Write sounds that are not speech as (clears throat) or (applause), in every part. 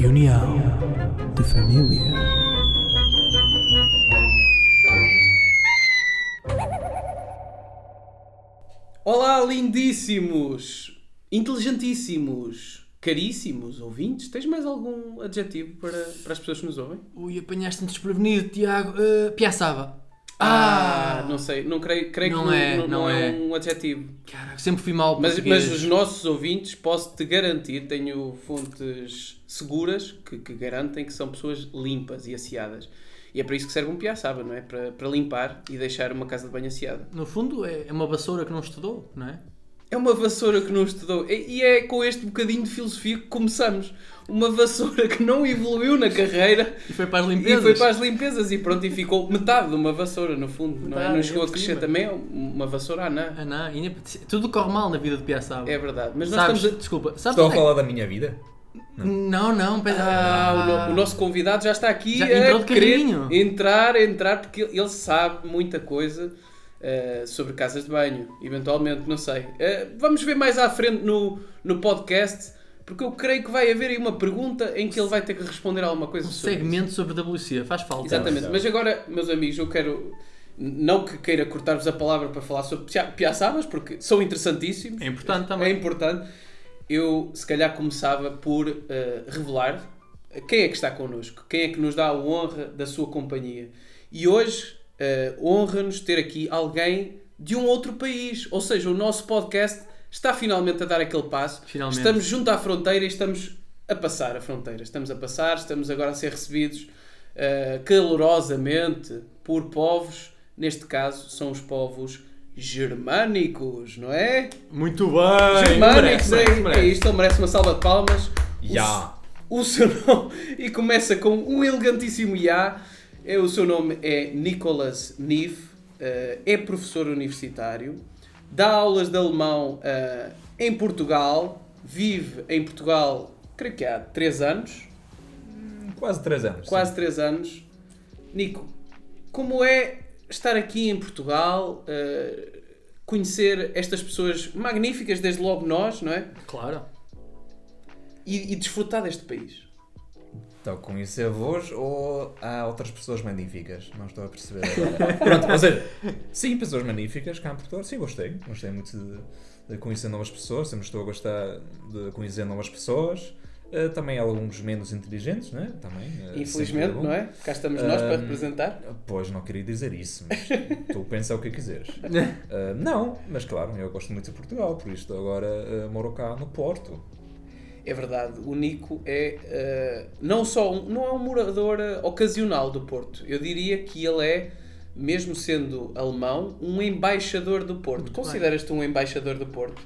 Reunião de Família. Olá, lindíssimos, inteligentíssimos, caríssimos ouvintes. Tens mais algum adjetivo para, para as pessoas que nos ouvem? Ui, apanhaste-me desprevenido, Tiago. Uh, piaçava. Ah, não sei, não creio, creio Não que é, não, não é. é. um adjetivo. Cara, sempre fui mal Mas, mas os nossos ouvintes, posso-te garantir, tenho fontes seguras que, que garantem que são pessoas limpas e asseadas. E é para isso que serve um piaçaba, não é? Para, para limpar e deixar uma casa de banho asseada. No fundo, é é uma vassoura que não estudou, não é? É uma vassoura que não estudou. E e é com este bocadinho de filosofia que começamos. Uma vassoura que não evoluiu na carreira E foi para as e limpezas. foi para as limpezas e pronto, e ficou metade de uma vassoura no fundo. Não, é? Metade, não chegou a por crescer cima. também, é uma vassoura anã. E nem- tudo corre mal na vida de Piaçaba. É verdade. Mas nós Sabes, estamos a... desculpa, sabes Estou a onde é falar da minha vida? Não, não, pera. Ah, o, no- o nosso convidado já está aqui Já a entrou de entrar, entrar, porque ele sabe muita coisa eh, sobre casas de banho, eventualmente, não sei. Eh, vamos ver mais à frente no, no podcast, porque eu creio que vai haver aí uma pergunta em que ele vai ter que responder alguma coisa Um sobre segmento sobre WC, faz falta. isso. Exatamente, mas agora, meus amigos, eu quero... Não que queira cortar-vos a palavra para falar sobre pia- piaçabas, porque são interessantíssimos. É importante É também. importante. Eu, se calhar, começava por eh, revelar quem é que está connosco, quem é que nos dá a honra da sua companhia. E hoje eh, honra-nos ter aqui alguém de um outro país. Ou seja, o nosso podcast está finalmente a dar aquele passo. Finalmente. Estamos junto à fronteira e estamos a passar a fronteira. Estamos a passar, estamos agora a ser recebidos eh, calorosamente por povos, neste caso são os povos germânicos, não é? Muito bem! Germânicos, Merece, é, merece, é merece. isto, ele merece uma salva de palmas. O Já. o seu (laughs) nome e começa com um elegantíssimo Ya. É, o seu nome é Nicolas Nive, eh, é professor universitário, dá aulas de alemão eh, em Portugal, vive em Portugal, creio que há 3 anos, Quase 3 anos. quase 3 anos. Nico, como é estar aqui em Portugal, eh, conhecer estas pessoas magníficas, desde logo nós, não é? Claro. E, e desfrutar deste país. Então, conhecer-vos ou há outras pessoas magníficas? Não estou a perceber agora. (laughs) Pronto, ou seja, sim, pessoas magníficas cá em Portugal. Sim, gostei. Gostei muito de, de conhecer novas pessoas. Sempre estou a gostar de conhecer novas pessoas. Eh, também alguns menos inteligentes, né? Também. eh, Infelizmente, sempre bom. não é? Cá estamos nós para Ahm, representar. Pois, não queria dizer isso, mas tu (laughs) pensa o que quiseres. (laughs) Não, mas claro, eu gosto muito de Portugal, por isto agora ah, moro cá no Porto. É verdade, o Nico é eh, não só um, não é um morador eh, ocasional do Porto. Eu diria que ele é, mesmo sendo alemão, um embaixador do Porto. Consideras-te um embaixador do Porto?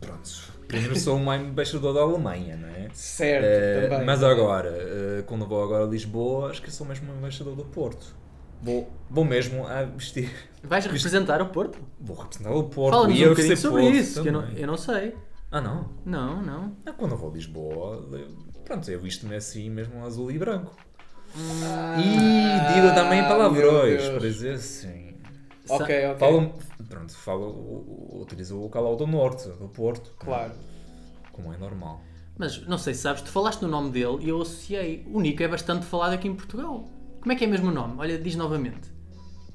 Pronto. Primeiro sou um embaixador da Alemanha, não é? Certo, Ah, também. mas agora, ah, quando vou agora a Lisboa, acho que sou mesmo um embaixador do Porto. Vou, vou mesmo a vestir. Vais representar o Porto? Vou representar o Porto Fala-nos e um eu bocadinho sobre Porto isso, que eu não, também. eu não sei. Ah, não? Não, não. Ah, quando eu vou a Lisboa, pronto, eu visto-me assim mesmo azul e branco. e digo também palavrões, para dizer assim. Ok, ok. Falo, pronto, falo, u- u- utilizo o vocal do norte, do Porto. Claro. Como é normal. Mas não sei se sabes, tu falaste no nome dele e eu associei. O Nico é bastante falado aqui em Portugal. Como é que é mesmo o nome? Olha, diz novamente.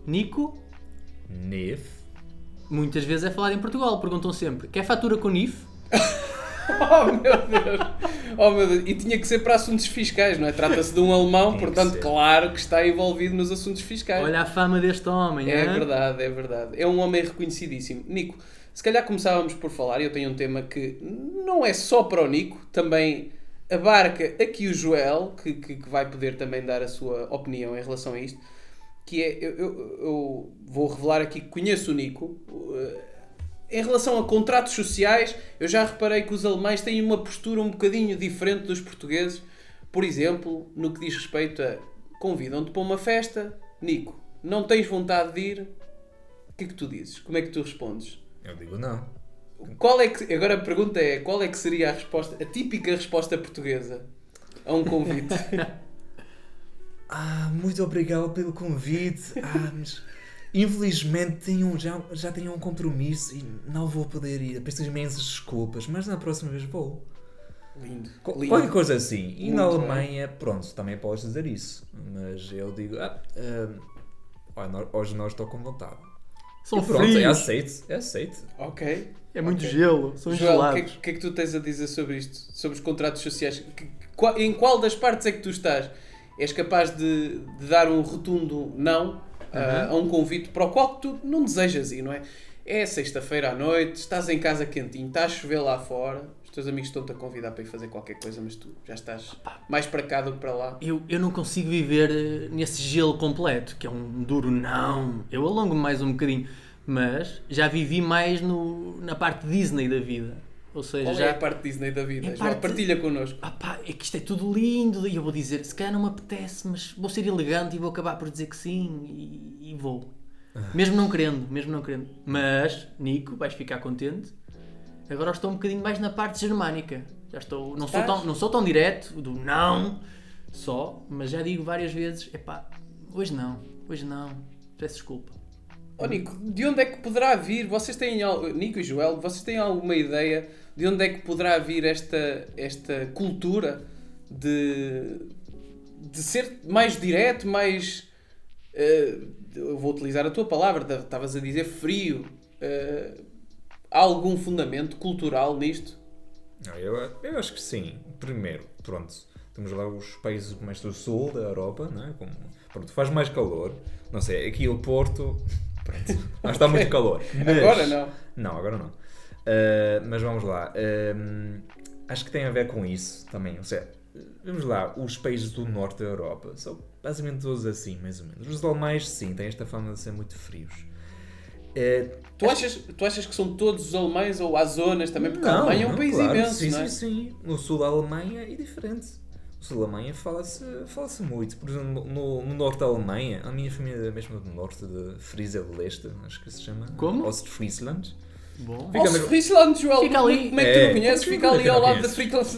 Nico, Nef. muitas vezes é falado em Portugal. Perguntam sempre: quer fatura com NIF? (laughs) Oh meu Deus! Oh meu Deus! E tinha que ser para assuntos fiscais, não é? Trata-se de um alemão, portanto, claro que está envolvido nos assuntos fiscais. Olha a fama deste homem, É hã? verdade, é verdade. É um homem reconhecidíssimo. Nico, se calhar começávamos por falar, eu tenho um tema que não é só para o Nico, também abarca aqui o Joel, que, que, que vai poder também dar a sua opinião em relação a isto, que é, eu, eu, eu vou revelar aqui que conheço o Nico, uh, em relação a contratos sociais, eu já reparei que os alemães têm uma postura um bocadinho diferente dos portugueses. Por exemplo, no que diz respeito a convidam-te para uma festa, Nico, não tens vontade de ir? O que é que tu dizes? Como é que tu respondes? Eu digo não. Qual é que, agora a pergunta é, qual é que seria a resposta, a típica resposta portuguesa a um convite? (laughs) Ah, muito obrigado pelo convite. Ah, mas infelizmente tenho, já, já tenho um compromisso e não vou poder ir. Peço imensas desculpas, mas na próxima vez vou. Lindo. Qu- lindo. Qualquer coisa assim. E na Muito bem. Alemanha, pronto, também podes dizer isso. Mas eu digo, ah, ah, nós- hoje não estou com vontade. São e pronto, é aceito, é aceito. Ok. É muito Ok. gelo. São Joel, o que, é, gelados. que- o que é que tu tens a dizer sobre isto? Sobre os contratos sociais? Que- qual- em qual das partes é que tu estás? És capaz de, de dar um rotundo não ah, a um convite para o qual tu não desejas ir, não é? É sexta-feira à noite, estás em casa quentinho, está a chover lá fora, os teus amigos estão-te a convidar para ir fazer qualquer coisa, mas tu já estás mais para cá do que para lá. Eu, eu não consigo viver eh, nesse gelo completo, que é um duro não. Eu alongo mais um bocadinho, mas já vivi mais no, na parte Disney da vida. Ou seja, Qual já. é a parte Disney da vida? É Joel? parte- Partilha connosco. Ah pá, é que isto é tudo lindo e eu vou dizer, se calhar não me apetece, mas vou ser elegante e vou acabar por dizer que sim e, e vou. Mesmo não querendo, mesmo não querendo. Mas, Nico, vais ficar contente. Agora estou um bocadinho mais na parte germânica. Já estou, não sou tão, não sou tão direto do não só, mas já digo várias vezes, epá, hoje não, hoje não. Peço desculpa. Ó Nico, de onde é que poderá vir? Vocês têm Nico e Joel, vocês têm alguma ideia de onde é que poderá vir esta, esta cultura de, de ser mais direto, mais. eu vou utilizar a tua palavra, estavas a dizer frio. eh, há algum fundamento cultural nisto? Eu, eu acho que sim. Primeiro, pronto, temos lá os países mais do sul da Europa, não é? Como, pronto, faz mais calor. Não sei, aqui o Porto, (laughs) pronto, lá está muito calor. Mas- Agora não. Não, agora não. Uh, mas vamos lá. Um, acho que tem a ver com isso também. Ou seja, vamos lá, os países do norte da Europa são basicamente todos assim, mais ou menos. Os alemães, sim, têm esta fama de ser muito frios. Uh, Tu achas, tu achas que são todos os alemães ou há zonas também? Porque a não, Alemanha é um não, país claro, imenso, sim, não é? Sim, sim. No sul da Alemanha é diferente. No sul da Alemanha fala-se fala muito. Por exemplo, no, no norte da Alemanha, a minha família é mesmo do norte, de Frisia de Leste, acho que se chama. Como? Ostfriesland. Bom. Fica Nossa, mesmo- Friesland, Joel, Fica como- ali. como é que tu É, não conheces? como Fica é ali ao lado da conheces? Friedland.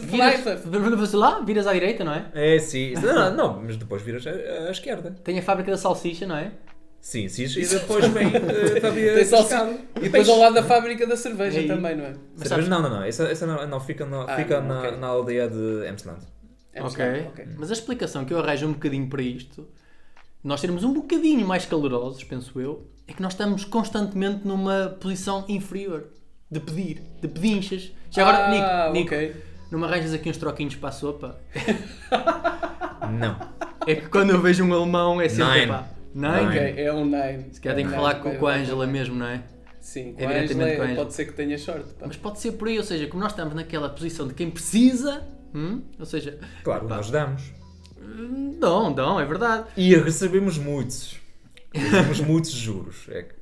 Viras, lá, viras à direita, não é? É, sim. Não, não, mas depois viras à, à esquerda. Tem a fábrica da salsicha, não é? Sim, sim, e depois vem (laughs) uh, Tem só- pescado. E depois ao lado da fábrica da cerveja também, não é? Mas Não, não, não. Essa, essa não, não, fica, no- Ah, fica não, na, na aldeia de Amsterdã. É Ok. ok. Mas a explicação que eu arranjo um bocadinho para isto, nós sermos um bocadinho mais calorosos, penso eu, é que nós estamos constantemente numa posição inferior. De pedir, de pedinchas. Já agora, Ah, Nico, Nico, ok. não me arranjas aqui uns troquinhos para a sopa? (laughs) Não. É que quando eu vejo um alemão é sempre Nine. pá. Nine? Nine. Ok, é um nine. Se calhar tenho que É falar com, vai, com a vai. mesmo, não é? Sim, com É a diretamente Ângela com pode ser que tenha sorte. pá. Mas pode ser por aí, ou seja, como nós estamos naquela posição de quem precisa, hum, ou seja, Claro, Pá. nós damos. hum, dão, dão, é verdade. E recebemos muitos. Recebemos muitos juros. É que,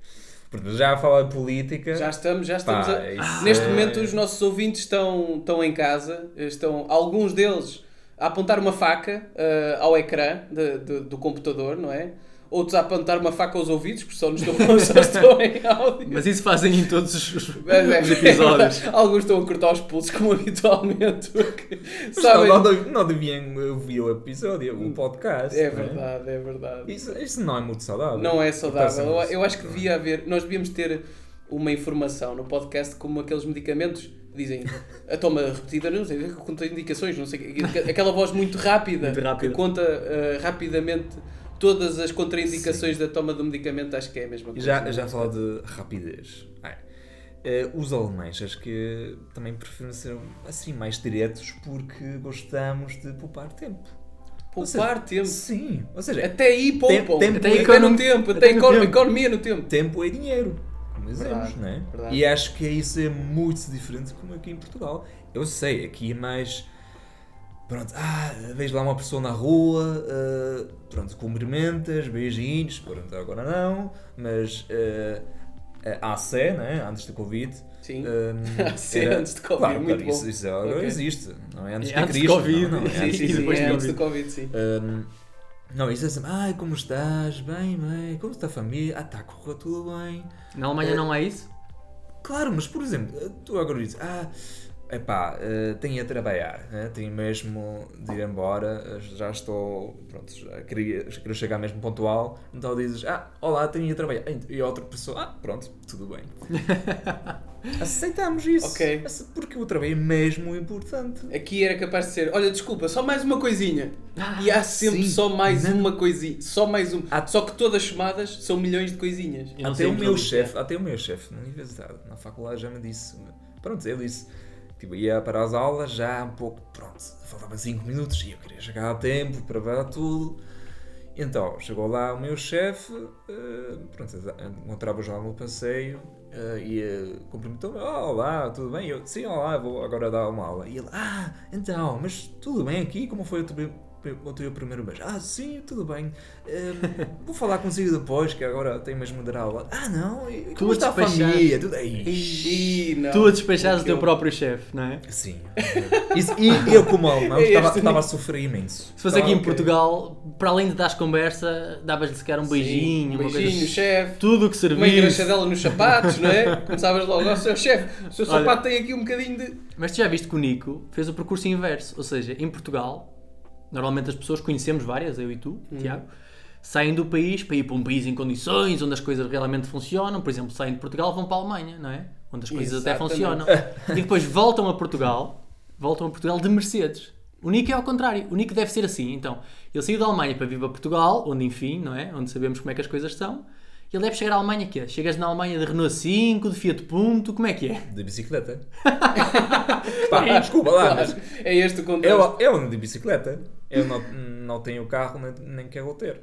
já a falar de política. Já estamos, já estamos Pá, a... isso Neste é- momento os nossos ouvintes estão, estão em casa, estão alguns deles a apontar uma faca ah, ao ecrã de- de- do computador, não é? Outros a apontar uma faca aos ouvidos, porque só nos estão, (laughs) só estão em áudio. Mas isso fazem em todos os, os Mas é- episódios. (laughs) Alguns estão a cortar os pulsos, como habitualmente, porque sabem. não, não, deviam ouvir o episódio, o podcast. É é? verdade, é verdade. Isso, isso não é muito saudável. Não é saudável. Eu, eu acho que devia haver. Nós devíamos ter uma informação no podcast como aqueles medicamentos dizem a toma repetida, não sei, que conta indicações, não sei, aquela voz muito rápida, Muito rápida. que conta eh, rapidamente todas as contraindicações da toma do medicamento, acho que é a mesma coisa. já, já falar de rapidez. Eh, os alemães acho que também preferem ser assim mais diretos porque gostamos de poupar tempo. Poupar Ou seja, tempo. Sim. Ou seja, Até aí poupam. tempo até, é- até no tempo, até, até no econo- tempo. economia no tempo. tempo é dinheiro. Como dizemos, não é? verdade. E acho que isso é muito diferente como aqui em Portugal. Eu sei, aqui é mais. Pronto, ah, vejo lá uma pessoa na rua, ah, pronto, cumprimentas, beijinhos, pronto, agora não, mas ah, a AC, né? antes do Covid. Sim. (laughs) Um, AC antes de Covid, claro, muito claro, Isso, bom. isso agora Ok. existe, não é antes É de antes de Cristo. Covid. Não, não, é Sim, antes sim, sim, depois é de antes do Covid. Sim. Um, não, isso é assim, ai, como estás? Bem, bem, como está a família? Ah, está a correr tudo bem. Na Alemanha não é isso? Claro, mas por exemplo, tu agora dizes, ah, epá, eh, tenho a trabalhar, né? tenho mesmo de ir embora, eh, já estou, pronto, já queria, já queria chegar mesmo pontual, então dizes, ah, olá, tenho ir trabalhar. E a outra pessoa, ah, pronto, tudo bem. (laughs) Aceitamos isso. Ok. Porque o trabalho é mesmo importante. Aqui era capaz de ser, olha, desculpa, só mais uma coisinha. e há sempre sim. só mais Não. uma coisinha. Só mais uma. Só que todas chamadas são milhões de coisinhas. Eu não Até sei o meu chefe, até o meu chefe na universidade, na faculdade já me disse, pronto, ele disse, tipo, ia para as aulas já um pouco, pronto, faltavam 5 minutos e eu queria chegar a tempo para ver tudo. Então, chegou lá o meu chefe, eh, pronto, encontrava já no passeio eh, e eh, cumprimentou-me, oh, olá, tudo bem? Eu, sim, olá, vou agora dar uma aula. E ele, ah, então, mas tudo bem aqui? Como foi o o teu primeiro beijo? Ah, sim, tudo bem. Eh, (laughs) vou falar consigo depois, que agora tenho mesmo aula. Ah, não, e Tu como a está a despachar. família? Tudo... Ixi. Ih, não. Tu a despachares o teu próprio chefe, não é? Sim. Isso- e eu, como alemão, (laughs) É estava, estava a sofrer imenso. Se fosse aqui em. Portugal, para além de dar conversa, davas-lhe sequer um beijinho, Sim, uma um beijinho, coisa chefe. Tudo o que Uma servisse. engraxadela nos sapatos, não é? (laughs) Começavas logo, ó, seu chefe, o seu Olha. sapato tem aqui um bocadinho de. Mas tu já viste que o Nico fez o percurso inverso. Ou seja, em Portugal, normalmente as pessoas conhecemos várias, eu e tu, Tiago, saem do país para ir para um país em condições, onde as coisas realmente funcionam. Por exemplo, saem de Portugal vão para a Alemanha, não é? Onde as coisas até Exatamente. funcionam. (laughs) e depois voltam a Portugal, voltam a Portugal de Mercedes. O Nico é ao contrário. O Nico deve ser assim. Então, ele saiu da Alemanha para vir para Portugal, onde enfim, não é? Onde sabemos como é que as coisas são. E ele deve chegar à Alemanha que é? Chegas na Alemanha de Renault 5, de Fiat Punto, como é que é? De bicicleta. (laughs) Pá, desculpa lá, mas É este o contexto. eu, eu ando de bicicleta. Eu não, não tenho carro, nem, nem quero ter.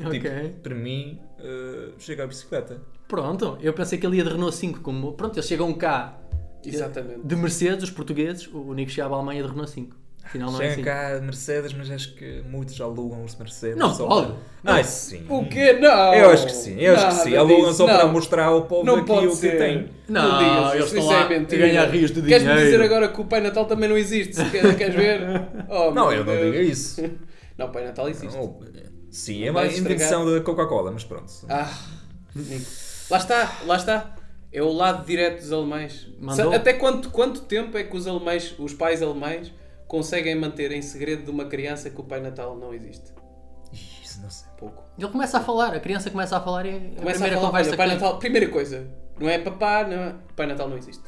Ok. Tipo, para mim, eh, chega a bicicleta. Pronto, eu pensei que ele ia de Renault 5, como pronto, eles chegam cá Exatamente. de Mercedes, os portugueses, o Nico chegava à Alemanha de Renault 5. Afinal não é Chega assim. cá Mercedes, mas acho que muitos alugam os Mercedes. Não só pode. para- Ah, sim. O quê? Não! Eu acho que sim, eu acho que sim. Alugam disso, só para não. mostrar ao povo Não aqui pode o que tem. Não, digas eles isso, estão isso lá é mentira. ganhar rios de Queres-me dinheiro. dizer agora que o Pai Natal também não existe? Se queres, queres ver? (laughs) Oh, Não, eu não Deus. digo isso. (laughs) Não, Pai Natal existe. Não, Sim, é Não estragar. invenção da Coca-Cola, mas pronto. Ah, lá está, lá está. É o lado direto dos alemães. Mandou. Até quanto, quanto tempo é que os alemães, os pais alemães, conseguem manter em segredo de uma criança que o Pai Natal não existe? Isso não sei. Pouco. Ele começa a falar, a criança começa a falar e é a Começa primeira a falar, conversa olha, Pai que- Natal, primeira coisa, não é papá, não é... Pai Natal não existe.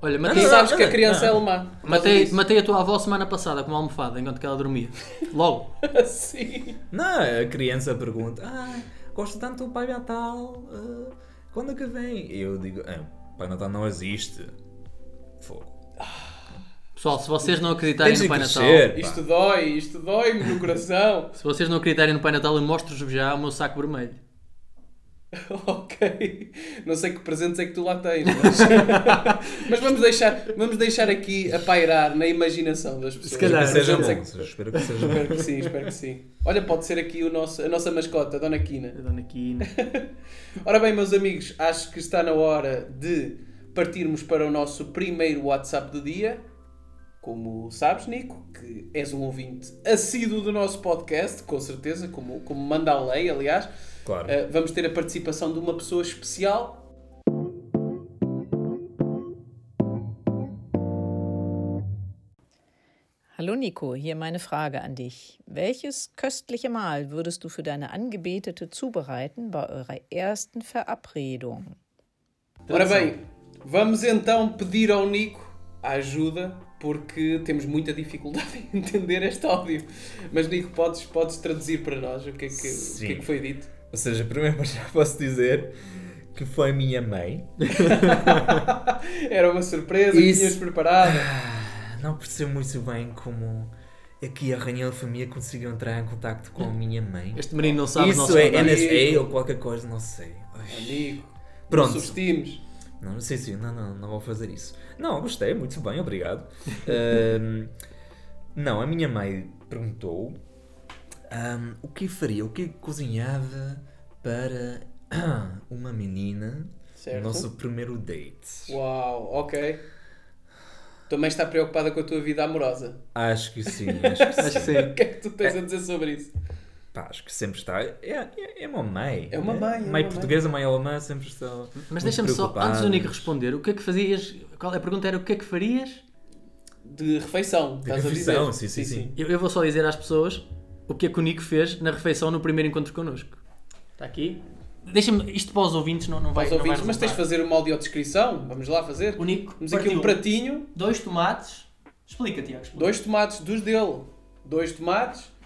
Olha, Tu matei, não, sabes que a não, criança é não. alemã. matei, matei a tua avó semana passada com uma almofada enquanto que ela dormia. (laughs) Logo. Sim. Não, a criança pergunta: Ah, gosto tanto do Pai Natal, ah, quando é que vem? E eu digo: ah, Pai Natal não existe. Fogo. Pessoal, se vocês não acreditarem Tens no Pai Natal, crescer. pá. Isto dói, isto dói-me no coração. (laughs) se vocês não acreditarem no Pai Natal, eu mostro-vos já o meu saco vermelho. (laughs) ok. Não sei que presentes é que tu lá tens, mas, (laughs) mas vamos, deixar, vamos deixar aqui a pairar na imaginação das pessoas. Se calhar. Que seja é bom. que- Espero que seja. Espero que sim, espero que sim. Olha, pode ser aqui o nosso, a nossa mascota, a Dona Quina. A dona Quina. Ora bem, meus amigos, acho que está na hora de partirmos para o nosso primeiro WhatsApp do dia. Como sabes, Nico, que és um ouvinte assíduo do nosso podcast, com certeza, como, como manda a lei, aliás. Claro. Uh, vamos ter a participação de uma pessoa especial. Hallo Nico, hier meine Frage an dich. Welches köstliche Mahl würdest du für deine Angebetete zubereiten bei eurer ersten Verabredung? Ora bem, vamos então pedir ao Nico a ajuda, porque temos muita dificuldade em entender este áudio. Mas Nico, podes, podes traduzir para nós o que é que, o que, é que foi dito? Ou seja, primeiro (laughs) já posso dizer que foi a minha mãe. (laughs) Era uma surpresa Isso. que tinhas preparado. Ah, não percebo muito bem como aqui a Rainha da Família conseguiu entrar em contato com a minha mãe. Este menino não sabe Isso é. NSA ou qualquer coisa, não sei. Amigo, Pronto. não subestimes. Não, não sei se. Não, não, não vou fazer isso. Não, gostei, muito bem, obrigado. (laughs) Não, a minha mãe perguntou ahm, o que faria, o que cozinhava para (clears throat) uma menina Certo. O nosso primeiro date. Uau, ok. Tua mãe está preocupada com a tua vida amorosa. Acho que sim, (laughs) acho que sim. Acho que sim. O que é que tu tens a dizer sobre isso? Pá, acho que sempre está. É, é, é uma mãe. É uma né? mãe, é Mãe mãe. portuguesa, mãe alemã, sempre estão. Mas deixa-me só, antes do Nico responder, o que é que fazias? Qual, a pergunta era o que é que farias? De refeição, estás a refeição, dizer? sim, sim, sim. Eu, eu vou só dizer às pessoas o que é que o Nico fez na refeição no primeiro encontro connosco. Está aqui? Deixa-me, isto para os ouvintes não, não vai não vai ouvintes, mas tens de fazer uma audiodescrição. Vamos lá fazer. O Nico Temos aqui um pratinho, dois tomates. Explica, Tiago. explica. dois tomates dos dele. Dois tomates.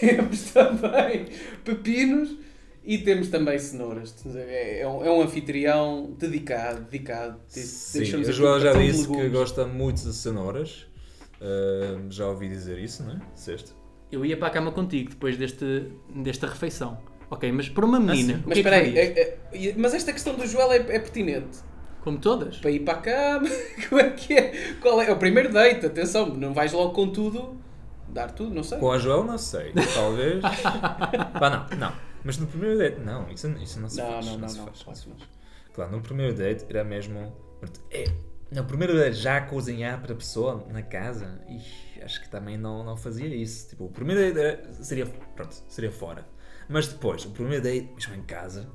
Temos (laughs) também pepinos e temos também cenouras. É, é um, é um anfitrião dedicado, dedicado. Sim, Joel um já disse que gosta muito de cenouras. Ah, já ouvi dizer isso, não é? Disseste? Eu ia para a cama contigo depois deste, desta refeição. Ok, mas para uma menina, sim. o Mas é espera aí, é- é- mas esta questão do Joel é, é pertinente. Como todas? Para ir para a cama, (laughs) como é que é? Qual é? É o primeiro date, atenção, não vais logo com tudo, dar tudo, não sei. Com a Joel, não sei. Talvez. (laughs) Pá, não, não. Mas no primeiro date, não, isso, isso não se Não, faz. não, não, se não, faz, se não. faz. Claro, no primeiro date era mesmo. É, no primeiro date já cozinhar para a pessoa na casa, ixi, acho que também não, não fazia isso. Tipo, o primeiro date era- seria, pronto, seria fora. Mas depois, o primeiro date, mesmo em casa,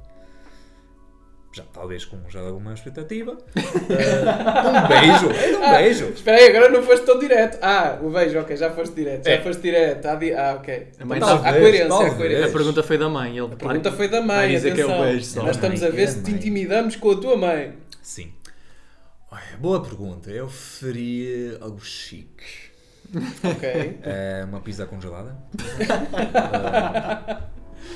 já talvez com já alguma expectativa, eh, (laughs) um beijo, era (laughs) um beijo. Espera aí, agora não foste tão direto. Ah, o beijo, ok, já foste direto, já É. foste direto. Ah, di- ah, ok. A mãe Então, talvez, há coerência, há talvez. coerência. A pergunta foi da mãe. Ele, A pergunta foi da mãe, dizer que é o beijo só. Nós estamos a ver É se te intimidamos com a tua mãe. Sim. Olha, boa pergunta. Eu faria algo chique. Ok. Eh, (laughs) uma pizza congelada. Eh,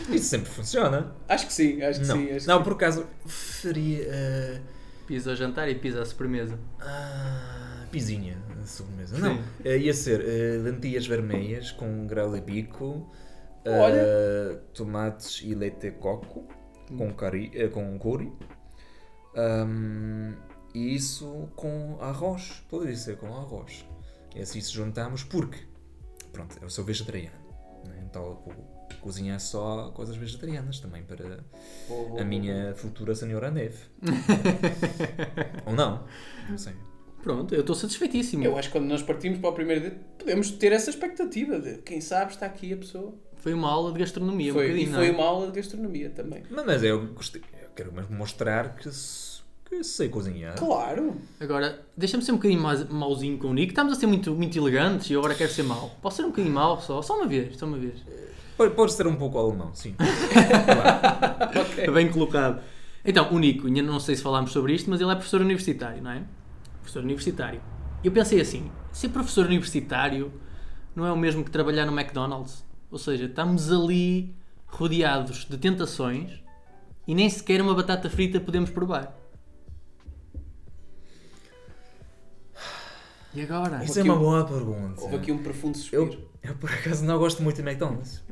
isso sempre funciona. acho que sim, acho que Não, sim. Acho não que por acaso faria. eh, Pisa ao jantar e pisa à sobremesa. ah, pizinha de sobremesa. Sim. Não, eh, ia ser eh, lentilhas vermelhas com grau de bico, eh, Olha. tomates e leite de coco com, curry, eh, com curry. Ahm, e isso com arroz. Poderia ser com arroz. E assim se juntamos porque, pronto, eu sou vegetariano. né? Então eu cozinhar só coisas vegetarianas também para boa, a minha futura senhora neve. (laughs) Ou não? Não sei. Pronto, eu estou satisfeitíssimo. Eu acho que quando nós partimos para o primeiro date, podemos ter essa expectativa de quem sabe está aqui a pessoa. Foi uma aula de gastronomia, Foi, um e bocadinho, foi não é? uma aula de gastronomia também. Mas, mas eu gostei. Eu quero mesmo mostrar que, que sei cozinhar. Claro! Agora, deixa-me ser um bocadinho mais mauzinho com o Nico. Estamos a ser muito, muito elegantes e eu agora quero ser mau. Posso ser um bocadinho mau só? Só uma vez, só uma vez. Pode, ser um pouco alemão, sim. (laughs) Bem colocado. Então, o Nico, ainda não sei se falámos sobre isto, mas ele é professor universitário, não é? Professor universitário. Eu pensei assim, ser professor universitário não é o mesmo que trabalhar no McDonald's? Ou seja, estamos ali rodeados de tentações e nem sequer uma batata frita podemos provar. E agora? Isso é uma um- boa pergunta. Houve aqui um profundo suspiro. Eu, eu por acaso não gosto muito de McDonald's. (laughs)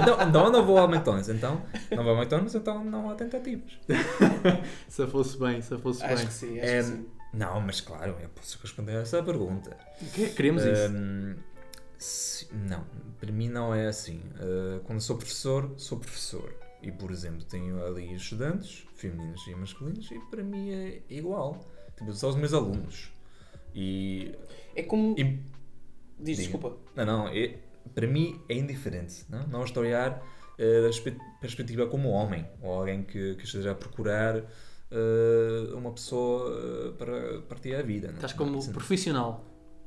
então, então não vou ao McDonald's. Então não vou ao McDonald's, então não há tentativas. (laughs) Se fosse bem, se fosse Acho bem. que sim, acho É, que sim. não, mas claro, eu posso responder a essa pergunta. Que- Queremos isso. Hum, se- não, para mim não é assim. Uh, quando sou professor, sou professor. E, por exemplo, tenho ali estudantes, femininos e masculinos, e para mim é igual. Tipo, são os meus alunos. E. É como. e- Diz, diga. desculpa. não, não, é, para mim é indiferente. Não, não estou a olhar uh, da perspe- perspectiva como homem, ou alguém que, que esteja a procurar uh, uma pessoa uh, para partir a vida. não? Estás como Não, não. profissional.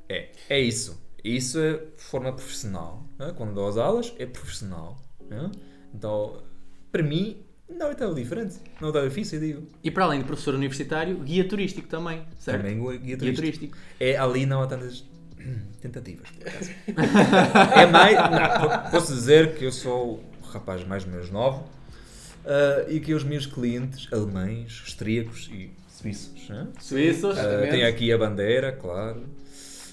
É, é isso. Isso é forma profissional. né? Quando dou as aulas, é profissional. né? Então, para mim, não é tão diferente. Não é tão difícil, digo. E para além de professor universitário, guia turístico também, certo? Também guia Guia turístico. turístico. É, ali não há tantas (clears throat) tentativas, por acaso. é mais... Não, po- posso dizer que eu sou o rapaz mais ou menos novo ah, e que os meus clientes alemães, austríacos e suíços, né? Suíços. Uh, Exatamente. tem aqui a bandeira, claro.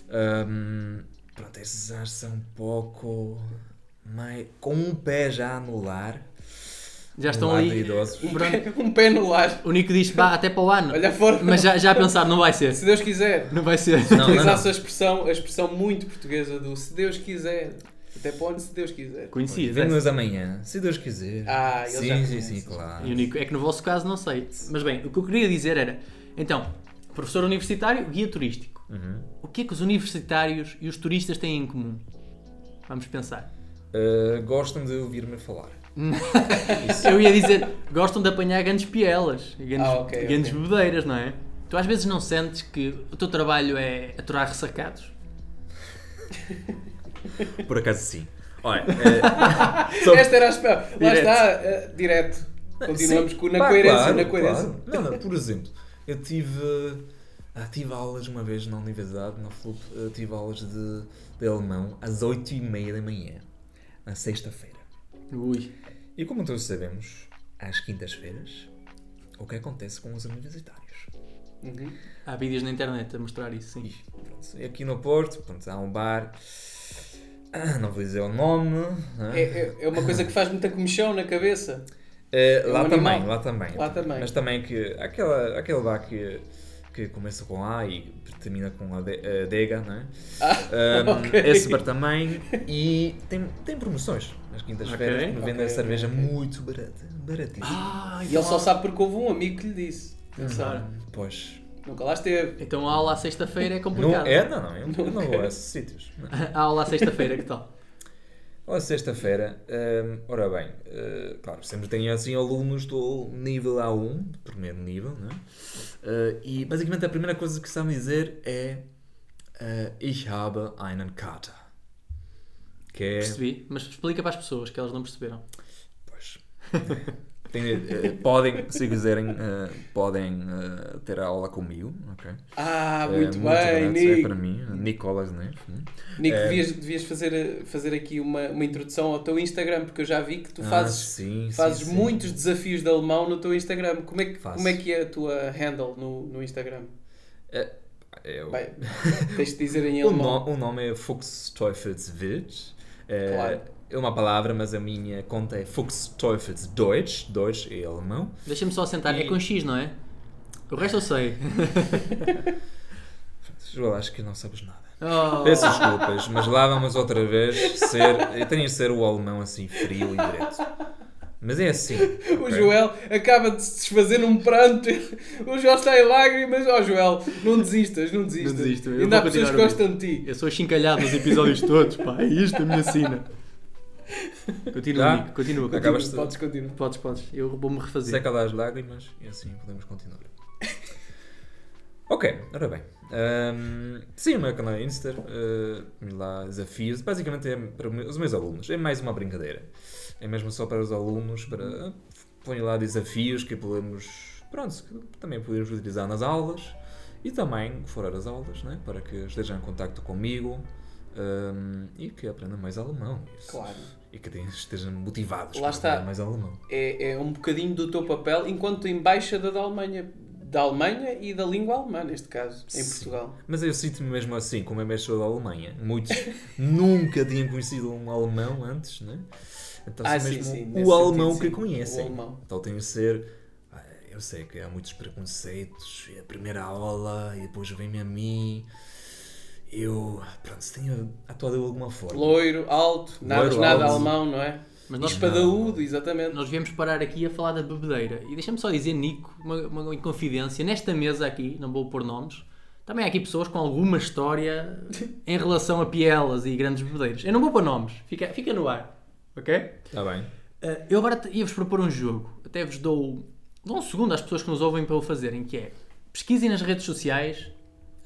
Um, pronto, esses são um pouco mais. com um pé já no lar. Já estão ali. Um pé, (laughs) um pé no lar. O Nico diz, vá, até para o ano. Olha fora. Mas já, já a pensar, não vai ser. Se Deus quiser. Não vai ser. Não, não, Utilizasse não. a expressão, a expressão muito portuguesa do se Deus quiser. Até para onde, se Deus quiser. Conhecias Vemos essa? amanhã, se Deus quiser. Ah, ele sim, já sim, sim, claro. E o Nico, é que no vosso caso não sei. Mas bem, o que eu queria dizer era, então, professor universitário, guia turístico. Uhum. O que é que os universitários e os turistas têm em comum? Vamos pensar. Uh, gostam de ouvir-me falar. (laughs) Eu ia dizer, gostam de apanhar grandes pielas, grandes, Ah, ok, grandes ok. bebedeiras, não é? Tu às vezes não sentes que o teu trabalho é aturar ressacados? Por acaso sim. Olha, (laughs) eh, só- Esta era a espera. Lá Direto. está, eh, direto. Continuamos Sim, com, na pá, coerência, claro, na coerência. claro. Não, não, por exemplo, eu tive, ah, tive aulas uma vez na universidade, na FLUP, eh, tive aulas de, de alemão às 8h30 da manhã, na sexta-feira. Ui. E como todos sabemos, às quintas-feiras, o que acontece com os universitários? Uhum. Há vídeos na internet a mostrar isso, sim. E aqui no Porto, pronto, há um bar, ah, não vou dizer o nome, ah, É, é- é uma coisa que faz muita comichão na cabeça. Eh, É um lá animal. também, lá também. Lá também. Mas também que aquela, aquele bar que, que começa com A e termina com a de- a Dega, não é? Ah, Um, ok. Esse bar também. E tem, tem promoções nas quintas-feiras Ok, que vendem ok, cerveja ok. muito barata. Baratíssima. Ah, E ele só sabe porque houve um amigo que lhe disse. Claro. Pois. Nunca lá esteve. Então a aula à sexta-feira é Não, complicado. é, não, não. Eu, não vou a esses sítios. Não. (laughs) A aula à sexta-feira, que tal? Olha, sexta-feira, hum, ora bem, eh, claro, sempre tenho assim alunos do nível A1, primeiro nível, não é? Eh, e basicamente a primeira coisa que sabem dizer é eh, Ich habe einen Kater. Que é. Percebi, mas explica para as pessoas que elas não perceberam. Pois. (laughs) Tem, eh, podem, se quiserem, eh, podem eh, ter a aula comigo, ok? Ah, É muito bem, barato, É para mim, Nicolas, né? Hum. Nico, É. devias, devias fazer, fazer aqui uma, uma introdução ao teu Instagram, porque eu já vi que tu Ah, fazes, sim, sim, fazes sim. muitos desafios de alemão no teu Instagram. Como é que, Faço. como é, que é a tua handle no, no Instagram? Eu- Vai, tens de dizer em (laughs) O, alemão. no- o nome é Fuchs Teufels Wild. É, Claro. É uma palavra, mas a minha conta é Fuchs Teufels Deutsch. Deutsch é alemão. Deixa-me só sentar. É E- com X, não é? O resto eu sei. (laughs) Joel, acho que não sabes nada. Oh. Peço desculpas, mas lá vamos outra vez ser. Eu tenho de ser o alemão assim frio e direto. Mas é assim. (laughs) O ok? Joel acaba de se desfazer num pranto. O Joel está em lágrimas. Oh, Joel, não desistas, não desistas. Não desisto, eu Ainda há vou pessoas que gostam de ti. Eu sou chincalhado nos episódios todos, pá. É isto a minha sina. Continua? Nico, continua. continua. Acabas de- Podes continuar. Podes, podes. Eu vou-me refazer. Seca lá as lágrimas e assim podemos continuar. (laughs) ok, ora bem. Ahm, sim, o meu canal é Insta, uh, lá desafios. Basicamente é para os meus alunos. É mais uma brincadeira. É mesmo só para os alunos, para põe lá desafios que podemos, pronto, que também podemos utilizar nas aulas e também fora das aulas, né? para que estejam em contacto comigo ahm, e que aprendam mais alemão. Isso. Claro. E que estejam motivados Lá está. aprender mais alemão. É, é um bocadinho do teu papel enquanto embaixador da Alemanha. Da Alemanha e da língua alemã, neste caso, em Sim. Portugal. Mas eu sinto-me mesmo assim, como embaixador da Alemanha. Muitos (laughs) nunca tinham conhecido um alemão antes, né? Então Ah, sim, mesmo sim, o nesse alemão sentido, que conhecem. Então tenho de ser. ah, Eu sei que há muitos preconceitos, é a primeira aula e depois vem-me a mim. Eu, pronto, se tenho atuado de alguma forma. Loiro, alto, nada, Loiro, nada alto. alemão, não é? Mas nós, Espadaúdo, exatamente. nós viemos parar aqui a falar da bebedeira. E deixa-me só dizer, Nico, uma, uma inconfidência. Nesta mesa aqui, não vou pôr nomes, também há aqui pessoas com alguma história (laughs) em relação a pielas e grandes bebedeiras. Eu não vou pôr nomes, fica, fica no ar. Ok? Está bem. Uh, eu agora ia-vos propor um jogo. Até vos dou, dou um segundo às pessoas que nos ouvem para o fazerem, que é pesquisem nas redes sociais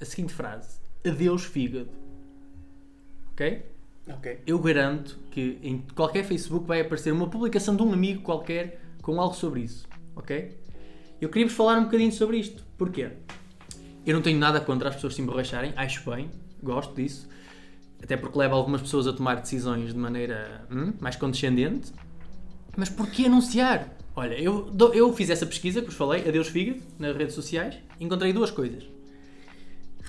a seguinte frase. Adeus fígado. Ok? Ok. Eu garanto que em qualquer Facebook vai aparecer uma publicação de um amigo qualquer com algo sobre isso. Ok? Eu queria-vos falar um bocadinho sobre isto. Porquê? Eu não tenho nada contra as pessoas se emborracharem, acho bem, gosto disso. Até porque leva algumas pessoas a tomar decisões de maneira hum, mais condescendente. Mas porquê anunciar? Olha, eu, eu fiz essa pesquisa que vos falei, Adeus Fígado, nas redes sociais, e encontrei duas coisas.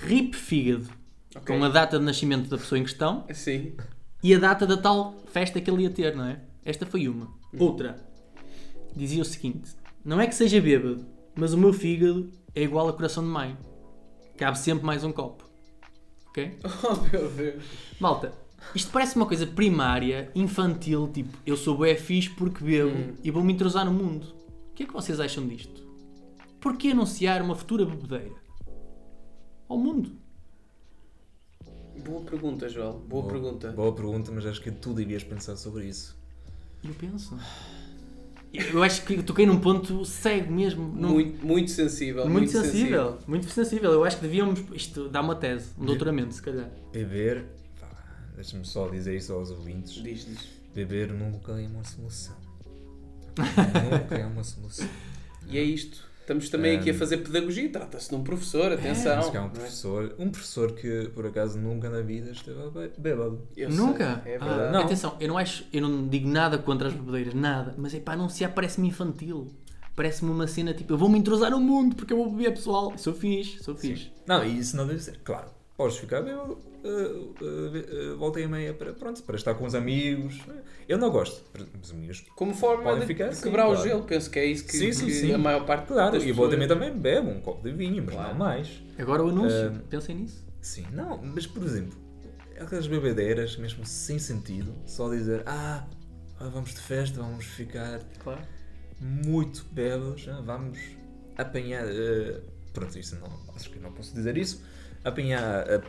RIP Fígado, Ok. com a data de nascimento da pessoa em questão, Sim. e a data da tal festa que ele ia ter, não é? Esta foi uma. Outra. Dizia o seguinte: Não é que seja bêbado, mas o meu fígado é igual a coração de mãe. Cabe sempre mais um copo. Ok? (laughs) Oh meu Deus. Malta, Isto parece uma coisa primária, infantil, tipo, eu sou bué fixe porque bebo e vou-me entrosar no mundo. O que é que vocês acham disto? Porquê anunciar uma futura bebedeira? Ao mundo. Boa pergunta, Joel. Boa, pergunta. Boa pergunta, mas acho que tu devias pensar sobre isso. Eu penso. Eu acho que toquei num ponto cego mesmo. num- Muito, muito sensível. muito, sensível, Muito sensível. Eu acho que devíamos. Isto dá uma tese, um doutoramento, se calhar. Beber, deixa-me só dizer isso aos ouvintes. Diz-nos. Beber nunca é uma solução. (laughs) nunca é uma solução. E é isto. Estamos também aqui a fazer pedagogia. Trata-se de um professor, atenção. Mas que há um não é? professor, um professor que por acaso nunca na vida esteve bê- bêbado. Eu sei, Nunca? É Ah, verdade. Não. Atenção, eu não acho, eu não digo nada contra as bebedeiras, nada, mas é para anunciar parece-me infantil. Parece-me uma cena tipo, eu vou-me entrosar no mundo porque eu vou beber pessoal. Sou fixe, sou fixe. Não, e isso não deve ser. Claro, podes ficar bêbado, uh, uh, uh, volta e meia para, pronto, para estar com os amigos. Eu não gosto. Os amigos Como forma Podem de, ficar assim, quebrar o claro. gelo, penso que é isso que, Sim, sim, que sim. a maior parte Claro, das e e meia pessoas- também bebe um copo de vinho, mas Claro. não mais. Agora o anúncio, Ah. pensem nisso. Sim, não, mas por exemplo, aquelas bebedeiras, mesmo sem sentido, só dizer, ah, ah, vamos de festa, vamos ficar Claro. muito bêbados, ah, vamos apanhar. eh, pronto, isso não, acho que não posso dizer isso. Apanhar a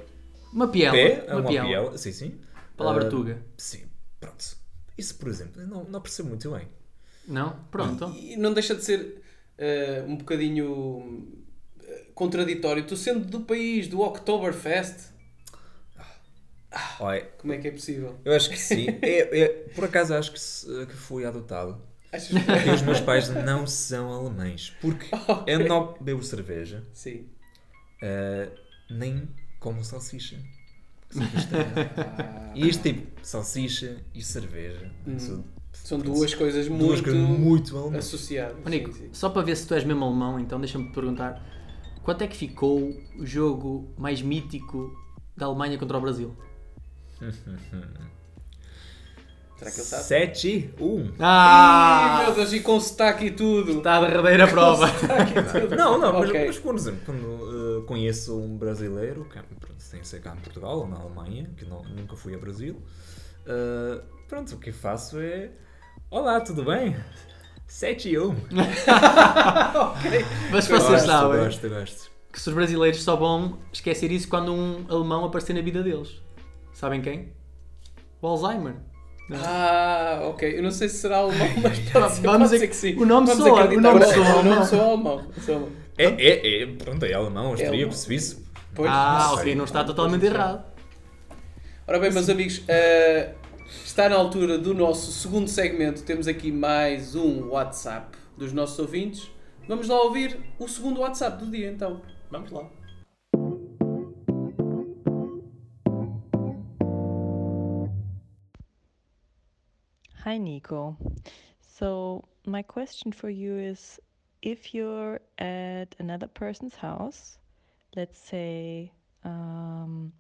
Uma piela. pé, uma uma piela. piela, sim, sim. Palavra Ah, tuga. Sim, pronto. Isso, por exemplo, não, não percebo muito bem. Não? Pronto. E não deixa de ser eh, um bocadinho eh, contraditório. Tu sendo do país, do Oktoberfest, Olha, como é que é possível? eu acho que sim. (laughs) É, é- por acaso acho que, se- que fui adotado. Achas E os meus pais não são alemães. Porque (laughs) Ok. eu não bebo cerveja, Sim. ah, nem como salsicha. Vegetariano. E este tipo, salsicha e cerveja, são São duas coisas duas muito, coisas muito alemãs. associadas. Nico, Sim, sim. só para ver se tu és mesmo alemão, então deixa-me te perguntar. Quanto é que ficou o jogo mais mítico da Alemanha contra o Brasil? (laughs) Será que ele sabe? 7 1 Ah! Ih, meu Deus, e com sotaque e tudo. Está a derradeira prova. Não, não, mas, Ok. mas por exemplo, quando conheço um brasileiro, que, é, sem ser cá em Portugal ou na Alemanha, que não, nunca fui a Brasil, uh, pronto, o que faço é. Olá, tudo bem? 7 e (laughs) 1. Mas vocês Gosto, sabem gosto, gosto. que se os brasileiros só vão esquecer isso quando um alemão aparecer na vida deles. Sabem quem? O Alzheimer. Ah, ok. Eu não sei se será alemão, (laughs) mas pode ser, Vamos pode ser que sim. o nome soa, acreditar. o nome soa O alemão. É, é, é, pronto, é alemão, austríaco, alemão. suíço. Pois, Ah, não ok, não está totalmente errado. Ora bem, meus amigos, eh, está na altura do nosso segundo segmento. Temos aqui mais um WhatsApp dos nossos ouvintes. Vamos lá ouvir o segundo WhatsApp do dia, então. Vamos lá. Hi, Nico. So, my question for you is if you're at another person's house, let's say um,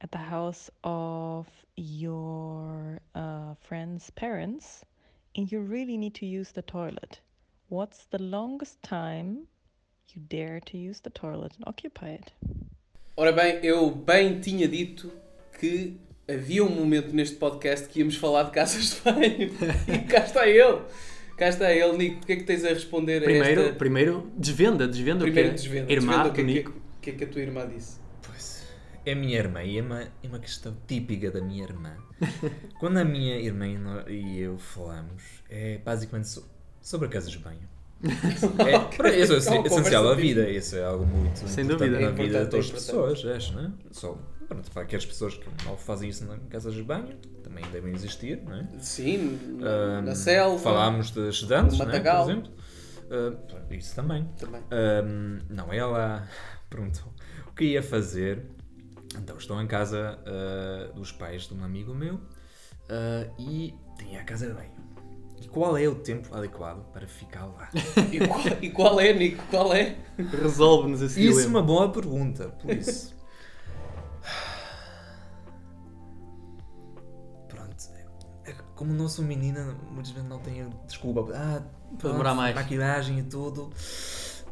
at the house of your uh, friend's parents, and you really need to use the toilet, what's the longest time you dare to use the toilet and occupy it? Ora bem, eu bem tinha dito que havia um momento neste podcast que íamos falar de casas de banho. (laughs) E cá está ele. Cá está ele, Nico. O que é que tens a responder a Primeiro, esta... primeiro desvenda, desvenda Primeiro o que é. desvenda. Irmã Desvenda o que, é que- Nico. o que é que a tua irmã disse? Pois, é a minha irmã e é uma, é uma questão típica da minha irmã. (laughs) Quando a minha irmã e eu falamos, é basicamente so- sobre casas de banho. (laughs) É, para- isso é É essencial à vida, isso é algo muito Sem importante dúvida. na É vida de todas as pessoas, acho, não é? Só, pronto, para aquelas pessoas que não fazem isso em casas de banho, também devem existir, não é? Sim, na, na Ahm, selva. Falámos de estudantes, é? por exemplo. Ah, isso também. Também. Ahm, não, ela (laughs) perguntou o que ia fazer. Então, estou em casa ah, dos pais de um amigo meu ah, e tinha a casa de banho. E qual é o tempo adequado para ficar lá? (laughs) E qual, e qual é, Nico? Qual é? Resolve-nos esse Isso é uma boa pergunta, por isso. Como não sou menina, muitas vezes não tenho desculpa. Ah, pronto, demorar mais. Maquilhagem e tudo.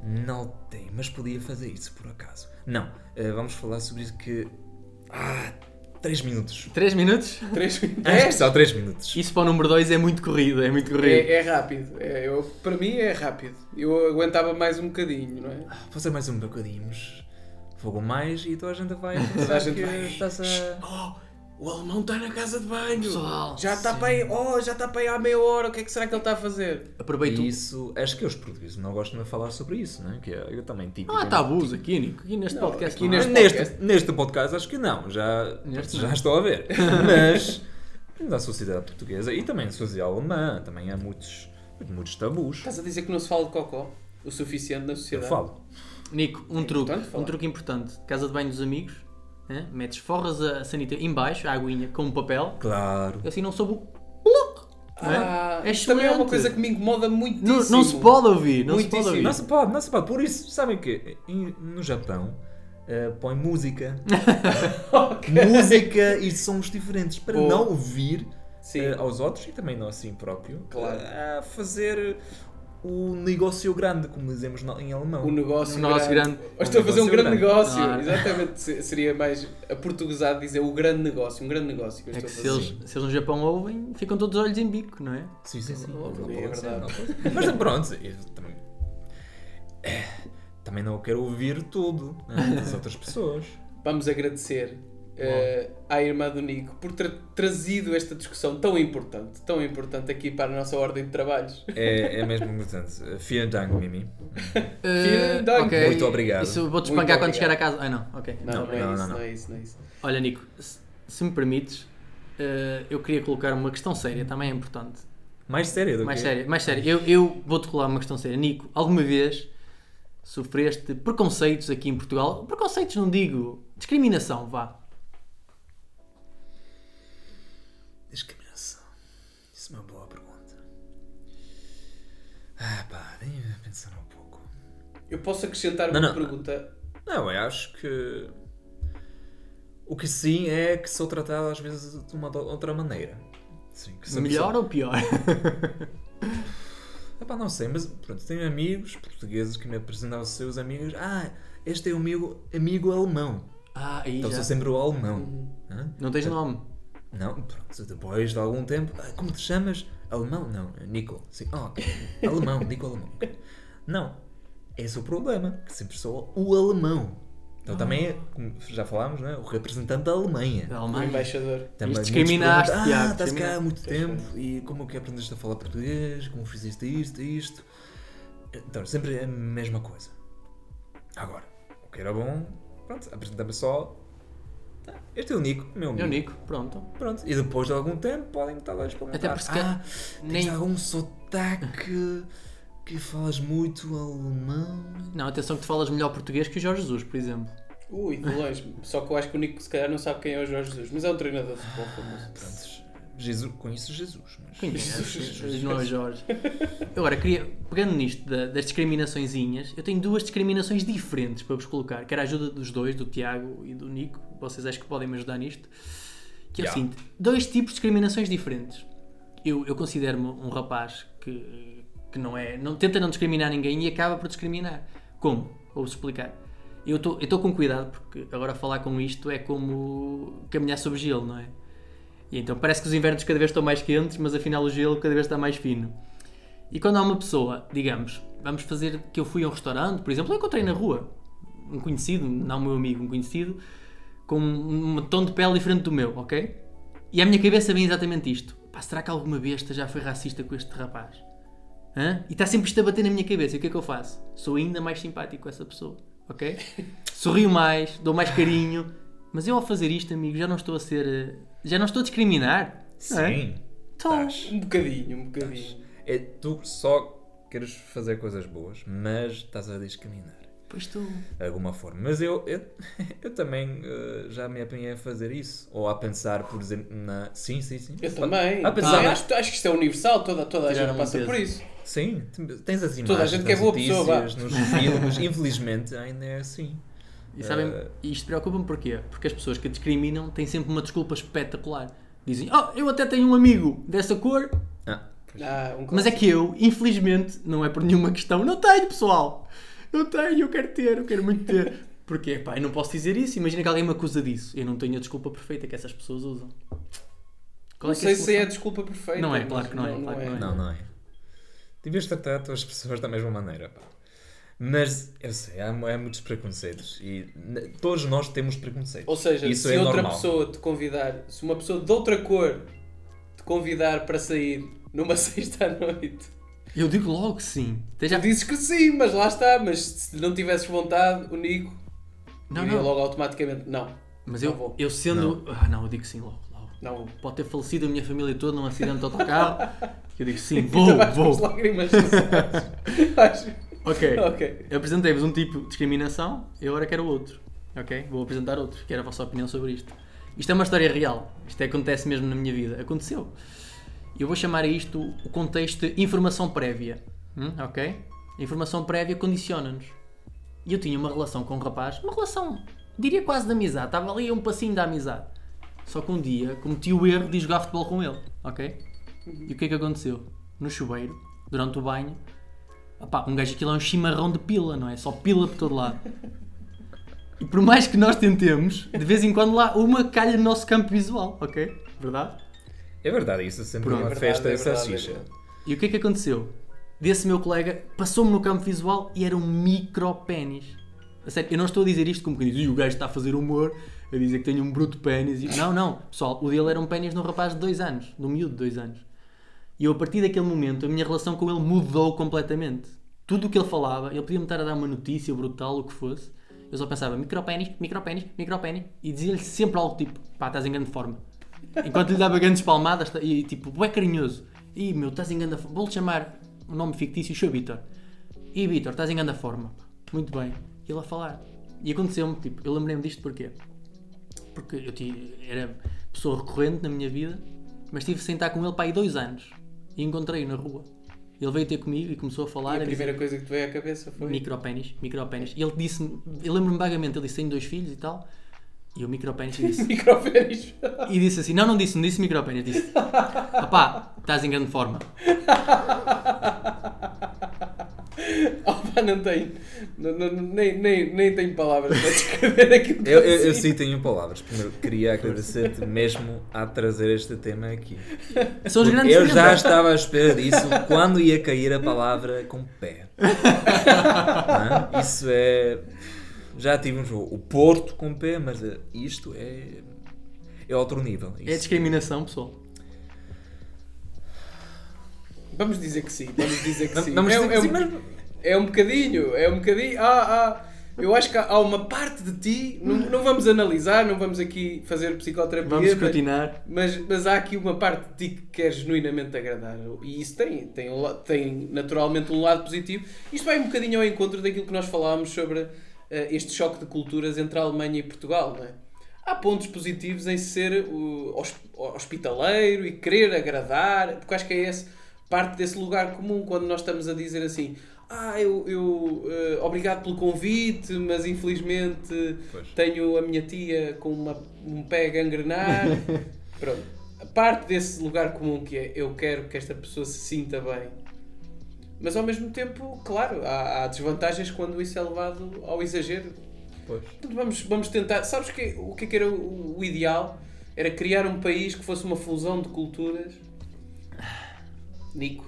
Não tenho, mas podia fazer isso por acaso. Não, eh, vamos falar sobre isso que. Ah, 3 minutos. 3 minutos? Três (laughs) É, só 3 minutos. Isso para o número 2 é muito corrido, é muito corrido. É, é rápido. É, eu, para mim é rápido. Eu aguentava mais um bocadinho, não é? Vou fazer mais um bocadinho, mas fogo mais e toda a gente vai Toda a gente que vai. estás a... Oh, o alemão está na casa de banho. Pessoal, já está para aí, oh, já está para aí há meia hora. O que é que será que ele está a fazer? Aproveito. Isso, acho que os portugueses não gostam de falar sobre isso, não é? Que é, eu também tipo. Não há tabus aqui, Nico. Aqui neste Não, podcast. aqui não neste- Neste, podcast. neste podcast acho que não, já, Neste já não. estou a ver. (laughs) Mas na sociedade portuguesa e também na sociedade alemã também há muitos, muitos tabus. Estás a dizer que não se fala de cocó o suficiente na Eu sociedade? falo. Nico, um É truque. Um truque importante. Casa de banho dos amigos. Hã? Metes forras a sanita em baixo, a aguinha, com um papel. Claro. Assim não soube o... É? Ah, É também é uma coisa que me incomoda muitíssimo. Não, não se pode ouvir. Não se pode Muitíssimo. ouvir. Não se pode, não se pode. Por isso, sabem que no Japão eh, põe música. (laughs) Música e sons diferentes para Boa. não ouvir eh, aos outros e também não assim próprio Claro. eh, a fazer o negócio grande, como dizemos em alemão. O negócio, O negócio grande. Eu estou a fazer um O grande negócio grande. Exatamente. Se- Seria mais a portuguesado dizer o grande negócio. Um grande negócio. É que se eles, se eles no Japão ouvem, ficam todos olhos em bico, não é? Sim, sim, sim. Não é ser, verdade. não. Mas pronto, eu também, eh, também não quero ouvir tudo né, das (laughs) outras pessoas. Vamos agradecer eh, à irmã do Nico por ter trazido esta discussão tão importante, tão importante aqui para a nossa ordem de trabalhos. É, é mesmo importante. Vielen Dank, Mimi. (laughs) Eh, Dank. ok. Muito obrigado. Isso vou-te espancar quando chegar a casa. Ah, não, ok. Não, não, Não, é não, isso, não, não, não. é isso, não é isso. Olha, Nico, se, se me permites, eh, eu queria colocar uma questão séria, também é importante. Mais sério do Mais que séria, mais séria. Eu, eu vou-te colar uma questão séria. Nico, alguma vez sofreste preconceitos aqui em Portugal? Preconceitos não digo, discriminação, vá. Ah, pá, deixa pensar um pouco. Eu posso acrescentar Não, uma não. pergunta. Não, eu acho que. O que sim é que sou tratado às vezes de uma outra maneira. Sim, Melhor pessoa- ou pior? (laughs) Epá, não sei, mas pronto, tenho amigos portugueses que me apresentam aos seus amigos. Ah, este é o meu amigo alemão. Ah, aí Então já. sou sempre o alemão. Uhum. Não tens nome. Não, pronto, depois de algum tempo, "Ah, como te chamas? Alemão? Não, é Nico. Sim, ah, ok. Alemão, (laughs) Nico alemão. ok. Não, esse é o problema, que sempre sou o alemão. Então também é, como já falámos, não é? o representante da Alemanha. Da O Alemanha. embaixador. Também muitos discriminaste, perguntam, Tiago, Ah, estás cá há discriminaste." muito tempo e como é que aprendeste a falar português? Como fizeste isto e isto? Então, sempre é a mesma coisa. Agora, o que era bom, pronto, apresentava só. "Ah, Este é o Nico, meu amigo. É o Nico, pronto. Pronto, e depois de algum tempo podem estar lá a experimentar. Até porque se ah, calhar tens nem- algum sotaque (laughs) que falas muito alemão. Não, atenção que tu falas melhor português que o Jorge Jesus, por exemplo. Ui, de longe. Só que eu acho que o Nico se calhar não sabe quem é o Jorge Jesus, mas é um treinador de futebol famoso. Pronto, Jesus, conheço Jesus, mas. Conheces, não é Jorge. Agora, queria, pegando nisto da- das discriminaçõezinhas, eu tenho duas discriminações diferentes para vos colocar. Quero a ajuda dos dois, do Tiago e do Nico. Vocês acho que podem me ajudar nisto. Que é o Yeah. seguinte: dois tipos de discriminações diferentes. Eu, eu considero-me um rapaz que, que não é. Não, tenta não discriminar ninguém e acaba por discriminar. Como? Vou-vos explicar. Eu estou com cuidado porque agora falar com isto é como caminhar sobre gelo, não é? E então parece que os invernos cada vez estão mais quentes, mas afinal o gelo cada vez está mais fino. E quando há uma pessoa, digamos, vamos fazer que eu fui a um restaurante, por exemplo, eu encontrei na rua um conhecido, não o meu amigo, um conhecido, com um tom de pele diferente do meu, ok? E à minha cabeça vem exatamente isto. Pá, será que alguma besta já foi racista com este rapaz? Hã? E está sempre isto a bater na minha cabeça. E o que é que eu faço? Sou ainda mais simpático com essa pessoa, ok? (laughs) Sorrio mais, dou mais carinho. Mas eu ao fazer isto, amigo, já não estou a ser... eh, Já não estou a discriminar. é? Sim. Então, estás. Um bocadinho, um bocadinho. É, tu só queres fazer coisas boas, mas estás a discriminar. Pois tu... De alguma forma. Mas eu, eu, (laughs) eu também eh, já me apanhei a fazer isso. Ou a pensar, por exemplo, na. Sim, sim, sim. Eu também. A pensar Ah, na- acho, acho que isto é universal, toda, toda a gente passa por isso. Sim, tens as imagens, Toda a gente que é boa pessoa, vá. nos filmes. (laughs) Infelizmente ainda é assim. E sabem, e isto preocupa-me porquê? Porque as pessoas que discriminam têm sempre uma desculpa espetacular. Dizem, oh, eu até tenho um amigo dessa cor, Ah. Ah, um mas é que eu, infelizmente, não é por nenhuma questão, não tenho, pessoal. Eu tenho, eu quero ter, eu quero muito ter. Porquê? Pá, eu não posso dizer isso. Imagina que alguém me acusa disso. Eu não tenho a desculpa perfeita que essas pessoas usam. Qual Não é é sei se é a desculpa perfeita. Não é, claro que não é, claro que não é. Não, não é. Devias tratar as pessoas da mesma maneira, pá. Mas, eu sei, há, há muitos preconceitos. E todos nós temos preconceitos. Ou seja, Isso se é outra normal. pessoa te convidar, se uma pessoa de outra cor te convidar para sair numa (laughs) sexta à noite, Eu digo logo que sim. Até já... tu dizes que sim, mas lá está. Mas se não tivesses vontade, o Nico Não, diria não. logo automaticamente: não. Mas Não eu, vou. eu sendo. Ah, não, eu digo sim logo. logo. Não. Pode ter falecido a minha família toda num acidente de autocarro. (laughs) Eu digo sim, vou, vais com as vou. lágrimas (laughs) Ok. ok. Eu apresentei-vos um tipo de discriminação e agora quero outro. Ok? Vou apresentar outro. Quero a vossa opinião sobre isto. Isto é uma história real. Isto acontece mesmo na minha vida. Aconteceu. Eu vou chamar a isto o contexto de informação prévia. Hum? Ok? Informação prévia condiciona-nos. E eu tinha uma relação com um rapaz, uma relação, diria quase de amizade. Estava ali um passinho da amizade. Só que um dia cometi o erro de jogar futebol com ele. Ok? E o que é que aconteceu? No chuveiro, durante o banho, Opá, um gajo aquilo é um chimarrão de pila, não é? Só pila por todo lado. E por mais que nós tentemos, de vez em quando lá uma calha no nosso campo visual, ok? Verdade? É verdade, isso é sempre Pronto. uma É verdade, festa é verdade, é xixa. verdade. E o que é que aconteceu? Desse meu colega passou-me no campo visual e era um micro pênis. A sério, eu não estou a dizer isto como que diz, "Ih, o gajo está a fazer humor, a dizer que tenho um bruto pênis. E- Não, não, pessoal, o dele era um pênis de um rapaz de dois anos, de um miúdo de dois anos. E eu, a partir daquele momento, a minha relação com ele mudou completamente. Tudo o que ele falava, ele podia-me estar a dar uma notícia brutal, o que fosse. Eu só pensava, micropénis, micropénis, micropénis, e dizia-lhe sempre algo tipo, pá, estás em grande forma. Enquanto lhe dava grandes palmadas, e tipo, é carinhoso. Ih, meu, estás em grande forma. Vou-lhe chamar um nome fictício, sou Vitor. Ih, Vitor, estás em grande forma. Muito bem. E ele a falar. E aconteceu-me, tipo, eu lembrei-me disto porquê? Porque eu ti- era pessoa recorrente na minha vida, mas tive de sentar com ele para aí dois anos. E encontrei-o na rua. Ele veio ter comigo e começou a falar. E a a dizer- primeira coisa que te veio à cabeça foi. Micropénis, micropénis. E ele disse-me, eu lembro-me vagamente, ele disse: tenho dois filhos e tal. E o micropénis (laughs) disse, Microfénis. e disse assim: não, não disse, não disse micropénis, disse: opá, estás em grande forma. (laughs) Opa, não tenho. Não, não- nem, nem, nem tenho palavras para descrever aquilo que Eu, eu, eu sim tenho palavras. Primeiro, queria agradecer-te mesmo a trazer este tema aqui. São os grandes eu já estava à espera disso quando ia cair a palavra com pé. (laughs) Não é? Isso é. Já tivemos o o Porto com pé, mas eh, isto é. É outro nível. É discriminação, pessoal. Vamos dizer que sim. Vamos dizer que sim. mas é, que é, dizer, um, mas- é um bocadinho. É um bocadinho. Ah, ah, eu acho que há, uma parte de ti. Não, não vamos analisar, não vamos aqui fazer psicoterapia. Vamos escrutinar. Mas, mas há aqui uma parte de ti que quer genuinamente agradar. E isso tem, tem, tem naturalmente um lado positivo. Isto vai um bocadinho ao encontro daquilo que nós falámos sobre este choque de culturas entre a Alemanha e Portugal. Não é? Há pontos positivos em ser uh, hos- hospitaleiro e querer agradar, porque acho que é esse, parte desse lugar comum quando nós estamos a dizer assim. Ah, eu, eu eh, obrigado pelo convite, mas infelizmente Pois. tenho a minha tia com uma, um pé gangrenar. (laughs) Pronto. A parte desse lugar comum que é eu quero que esta pessoa se sinta bem. Mas ao mesmo tempo, claro, há, há desvantagens quando isso é levado ao exagero. Pois. Portanto, vamos, vamos tentar. Sabes que, o que é que era o, o ideal? Era criar um país que fosse uma fusão de culturas. Nico,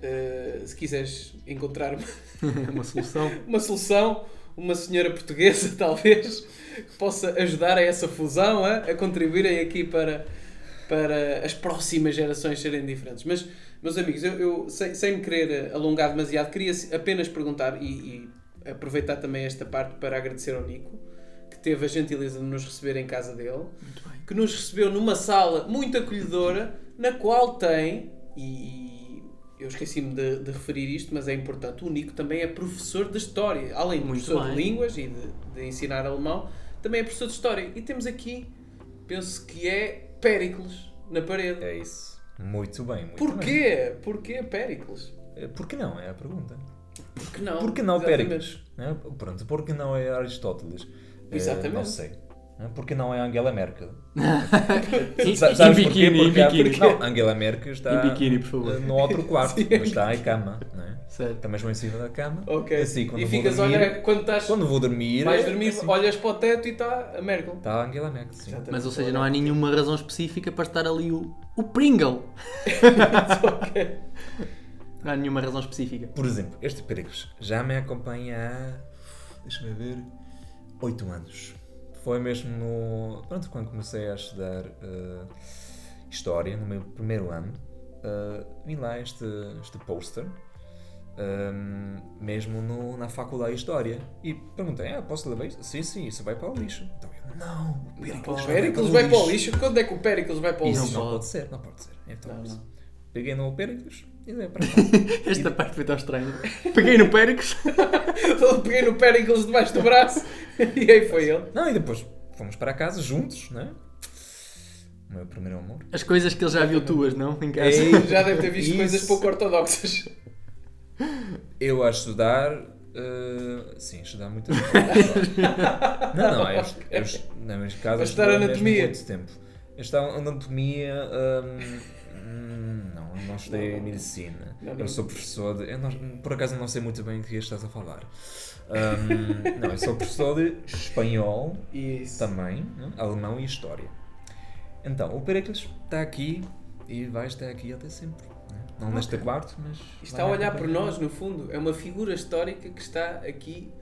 eh, se quiseres encontrar uma, (laughs) uma solução. uma solução, uma senhora portuguesa, (laughs) talvez, que possa ajudar a essa fusão, a, a contribuírem aqui para, para as próximas gerações serem diferentes. Mas, meus amigos, eu, eu, sem, sem me querer alongar demasiado, queria apenas perguntar e, e aproveitar também esta parte para agradecer ao Nico, que teve a gentileza de nos receber em casa dele, que nos recebeu numa sala muito acolhedora, na qual tem, e, eu esqueci-me de, de referir isto, mas é importante, o Nico também é professor de História, além de Muito professor de bem. línguas e de, de ensinar alemão, também é professor de História. E temos aqui, penso que é Péricles na parede. É isso. Muito bem. Muito Porquê? Porquê Péricles? Bem. Por que não? É a pergunta. Por que não? Por que não Exatamente. Péricles? É? Pronto, por que não é Aristóteles? Eh, Exatamente. não sei. Porque não é Angela Merkel. Em- (laughs) Sa- em Sabes porquê? biquíni, em Porque, biquíni. não, Angela Merkel está Em biquíni, por favor. no outro (laughs) quarto, mas está em cama. Né? Certo. Está mesmo em cima da cama. Ok. Assim, quando e ficas dormir, olhar quando estás. Quando vou dormir. vais é dormir, assim. olhas para o teto e está a Merkel. Está a Angela Merkel, sim. Exatamente. Mas ou seja, não há nenhuma razão específica para estar ali o, o Pringle. Ok. (laughs) Não há nenhuma razão específica. Por exemplo, este Pericles já me acompanha há. Deixa-me ver. 8 anos. Foi mesmo no. Pronto, quando comecei a estudar eh, História, no meu primeiro ano, eh, vi lá este, este póster, ehm, mesmo no- na Faculdade de História. E perguntei: ah, posso levar isso? Sim, sim, isso vai para o lixo. Então eu: não, o Pericles, O Péricles vai para o lixo. Quando é que o Péricles vai para o Isso lixo? não, pode. pode ser, não pode ser. Então, Não, não. peguei no Pericles e levei para. Esta parte foi tão estranha. Peguei no Péricles. (laughs) Peguei no Péricles debaixo do braço e aí foi ele. Não, e depois fomos para casa juntos, né? O meu primeiro amor. As coisas que ele já viu tuas, não? Em casa. Ei, Já deve ter visto (laughs) isso. coisas pouco ortodoxas. Eu a estudar. eh, sim, estudar muito tempo. (laughs) não, não, eu, eu, na minha casa A estudar anatomia. muito tempo. Eu estava anatomia. hum, hum, não, eu não estudei medicina. Não, não. Eu sou professor de. Eu não, por acaso não sei muito bem o que estás a falar. Hum, (laughs) não, eu sou professor de espanhol Isso. também, né? alemão e história. Então, o Pericles está aqui e vai estar aqui até sempre. né? Não neste quarto, mas. Está a olhar por nós, no fundo. É uma figura histórica que está aqui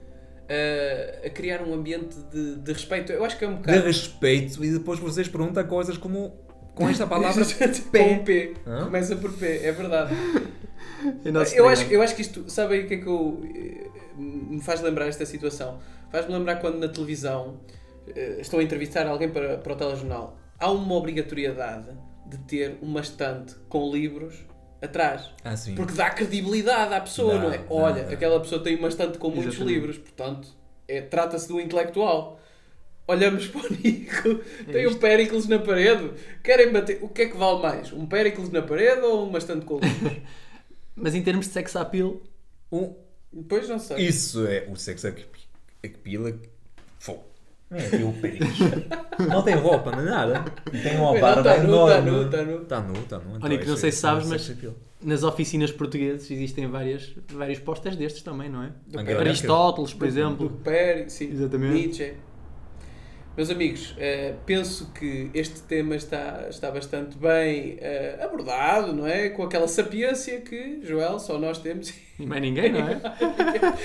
uh, a criar um ambiente de, de respeito. Eu acho que é um De bocado. respeito e depois vocês perguntam coisas como. Com esta palavra. (laughs) Com pé. P. Hã? Começa por P, é verdade. Eu acho, eu acho que isto, sabem o que é que eu, eh, me faz lembrar esta situação? Faz-me lembrar quando na televisão eh, estão a entrevistar alguém para, para o telejornal. Há uma obrigatoriedade de ter uma estante com livros atrás. Ah, sim. Porque dá credibilidade à pessoa, Dá, não é? dá, Olha, dá. aquela pessoa tem uma estante com muitos Exatamente. livros, portanto, é, trata-se de um intelectual. Olhamos para o Nico, tem um isto. Péricles na parede. Querem bater. O que é que vale mais? Um Péricles na parede ou uma estante com livros? (laughs) Mas em termos de sex appeal, Um- Depois não sei. isso é o sexo appeal. Fogo. É aqui o Pericles. (laughs) não tem roupa, não é nada. Tem uma barba tá nu, tá enorme. nu, tá nu. Tá nu, tá nu. Então Nico, é não sei se é sabes, mas- sex nas oficinas portuguesas existem várias, vários posters destes também, não é? Do Aristóteles, por Do exemplo. Péricles, sim. Exatamente. Nietzsche. Meus amigos, eh, penso que este tema está, está bastante bem eh, abordado, não é? Com aquela sapiência que, Joel, só nós temos. E mais ninguém, não é?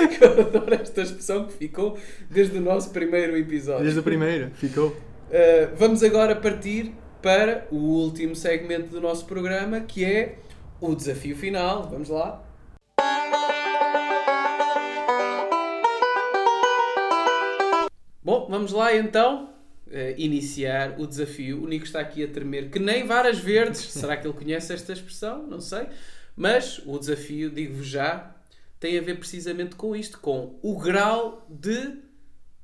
que (laughs) eu adoro esta expressão que ficou desde o nosso primeiro episódio. Desde a primeira, ficou. Uh, vamos agora partir para o último segmento do nosso programa, que é o desafio final. Vamos lá. Bom, vamos lá então uh, iniciar o desafio. O Nico está aqui a tremer que nem varas verdes. (laughs) Será que ele conhece esta expressão? Não sei. Mas o desafio, digo-vos já, tem a ver precisamente com isto, com o grau de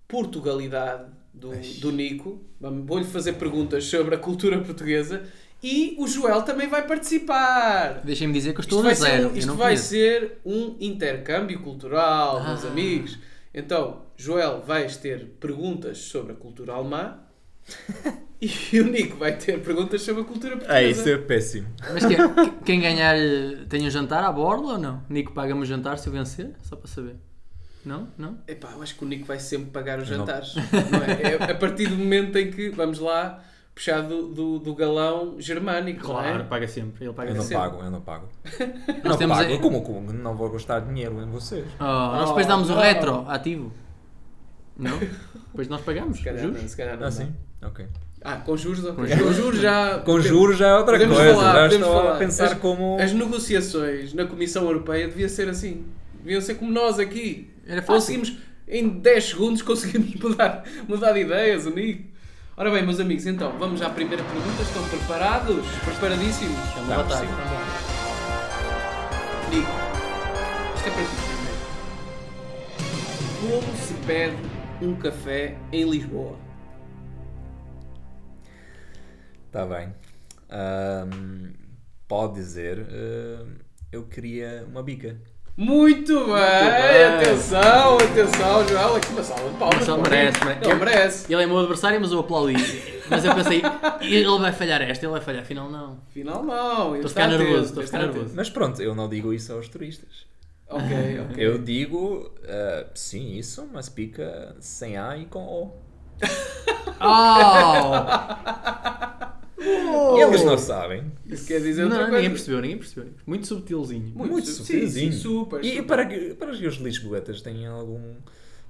Portugalidade do, do Nico. Vamos- Vou-lhe fazer perguntas sobre a cultura portuguesa e o Joel também vai participar. Deixem-me dizer que eu estou Isto a zero. um- isto vai conheço. ser um intercâmbio cultural, meus Ah. amigos. Então, Joel, vais ter perguntas sobre a cultura alemã (laughs) e o Nico vai ter perguntas sobre a cultura portuguesa. É, isso é péssimo. Mas que- que- quem ganhar tem um jantar à borla ou não? Nico paga-me o jantar se eu vencer? Só para saber. Não? Não? Epá, eu acho que o Nico vai sempre pagar os jantares. não é? É a partir do momento em que, vamos lá, puxar do, do, do galão germânico, Claro, não é? paga sempre. Ele paga Eu não sempre. pago, eu não pago. Nós Não temos pago. aí- Como, como? Não vou gastar dinheiro em vocês. Oh, nós Oh, depois damos o não. retro ativo. Não? Depois nós pagamos. Se calhar juros. não, se calhar não. Ah, sim? Ok. Ah, com juros, ok. com juros já. Com juros já é outra Podemos coisa. falar, já podemos estou falar. a pensar As- como. As negociações na Comissão Europeia deviam ser assim. Deviam ser como nós aqui. Era fácil. Conseguimos, em 10 segundos, conseguimos (laughs) mudar, mudar de ideias, o Nico. Ora bem, meus amigos, então, vamos à primeira pergunta. Estão preparados? Preparadíssimos? Batalha. sim. Vamos lá. Nico, isto é para ti primeiro. Como se pede um café em Lisboa? Está Tá bem. Ahm, pode dizer. ahm, eu queria uma bica. Muito bem, bem. atenção, atenção, Joel, aqui uma salva de palmas. Mas ele merece, merece. Ele merece. Ele é meu adversário, mas eu aplaudi. Mas eu pensei, ele vai falhar esta, ele vai falhar, afinal não. Afinal não. Estou a ficar nervoso, estou a ficar nervoso. Mas pronto, eu não digo isso aos turistas. Ok, ok. Eu digo, ah, sim, isso, mas pica sem A e com O. Oh! Eles não sabem. Isso quer dizer outra Não, coisa. ninguém percebeu, ninguém percebeu. Muito subtilzinho. Muito, sim, subtilzinho. sim, super, E super. para que, para que os lisboetas tenham algum.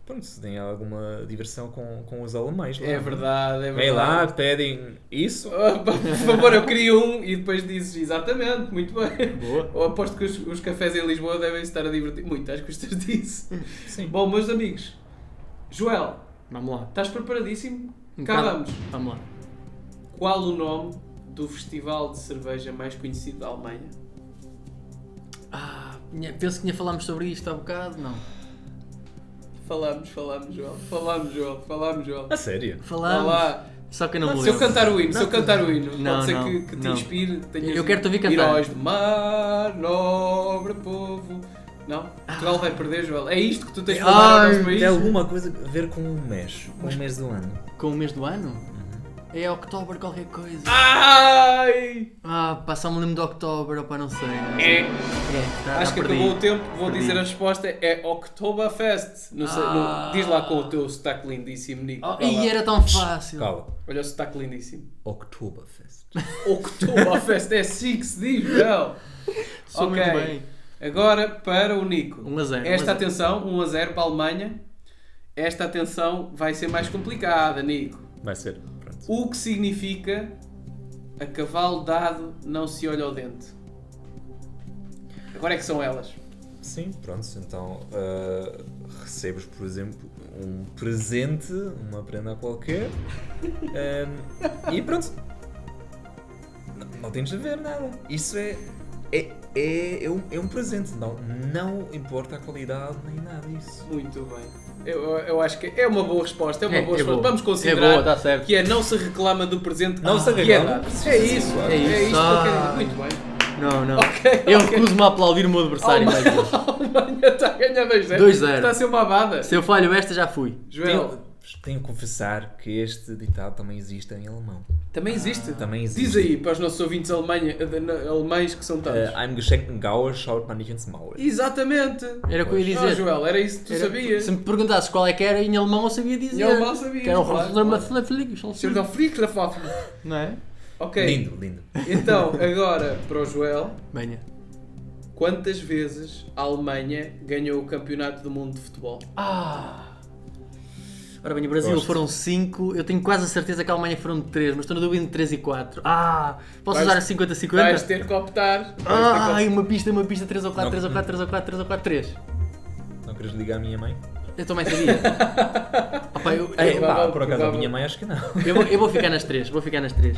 Pronto, têm alguma diversão com, com os alemães lá. É verdade, é verdade. Vem lá, pedem isso. Ah, Por favor, eu queria um e depois dizes exatamente, muito bem. Boa. Eu aposto que os, os cafés em Lisboa devem estar a divertir muito às custas disso. Sim. Bom, meus amigos, Joel, Vamos lá. estás preparadíssimo? Um Cá vamos. Vamos lá. Qual o nome do festival de cerveja mais conhecido da Alemanha? Ah, penso que tinha falámos sobre isto há bocado. Não. Falamos, falamos, Joel. Falamos, Joel. Falamos, Joel. A sério? Vá Falámos. lá. Só que eu não me Se eu cantar o hino, se eu Não, cantar o hino, não, pode ser não, que, que te não. inspire. tenhas Eu quero-te ouvir cantar. Heróis do mar, nobre povo. Não? Portugal vai perder, Joel. É isto que tu tens para dar ao nosso país? Tem alguma coisa a ver com o mês, com o mês do ano. Com o mês do ano? É outubro qualquer coisa. Ai! Ah, pá, só me lembro de outubro, opá, não sei. não. É. É, tá, Acho que tá acabou o perdido. tempo, vou Perdi. dizer a resposta, é Oktoberfest. Não sei, não- Ah. diz lá com o teu sotaque lindíssimo, Nico. Oh, e era tão fácil. Cala. Olha o sotaque lindíssimo. Oktoberfest. (laughs) Oktoberfest é assim que se diz, Joel. Sou Ok. muito bem. Agora para o Nico. 1 a 0, 1 a Esta 0. atenção, 1 a 0 para a Alemanha. Esta atenção vai ser mais complicada, Nico. Vai ser. O que significa a cavalo dado não se olha ao dente? Agora é que são elas. Sim, pronto. Então ah, recebes, por exemplo, um presente, uma prenda qualquer. ah, e pronto. Não, não tens de ver nada. Isso é. É, é, é, um, é um presente. Não, não importa a qualidade nem nada disso. Muito bem. Eu, eu acho que é uma boa resposta. É uma É, boa é resposta. boa. Vamos É considerar boa, tá certo. que é não se reclama do presente Não se que é reclama. dado. É isso. É É, isso. isto que eu Ah. quero dizer. Muito bem. Não, não. Ok, eu ok. recuso-me a aplaudir o meu adversário. mais vezes. (laughs) A Alemanha está a ganhar 2-0. 2-0. Está a ser uma abada. Se eu falho esta, já fui. Joel, Tenho, tenho que confessar que este ditado também existe em alemão. também existe. Também existe. Diz aí para os nossos ouvintes alemanha, alemães que são tantos. Uh, einem geschenkten Gaul schaut man nicht ins Maul. Exatamente. Era o que eu ia Ah, dizer. Joel, era isso que tu Era- sabias. Se me perguntasses qual é que era, em alemão eu sabia dizer. Em alemão sabias, Que era o Flicklerfoff. Não é? Ok. Lindo, lindo. Então, agora para o Joel. Venha. Quantas vezes a Alemanha ganhou o campeonato do mundo de futebol? Ah! Ora bem, o Brasil Gosto. foram 5, eu tenho quase a certeza que a Alemanha foram 3, mas estou na dúvida de 3 e 4. Ah, posso vais, usar a 50-50? Vais ter que optar. Ah, ai, uma pista, uma pista, 3 ou 4, 3 ou 4, 3 ou 4, 3 ou 4, 3. Não queres ligar a minha mãe? Eu também sabia. (laughs) Opa, eu, é, eu, pá, por acaso a minha mãe acho que não. Eu vou, eu vou ficar nas 3, vou ficar nas 3.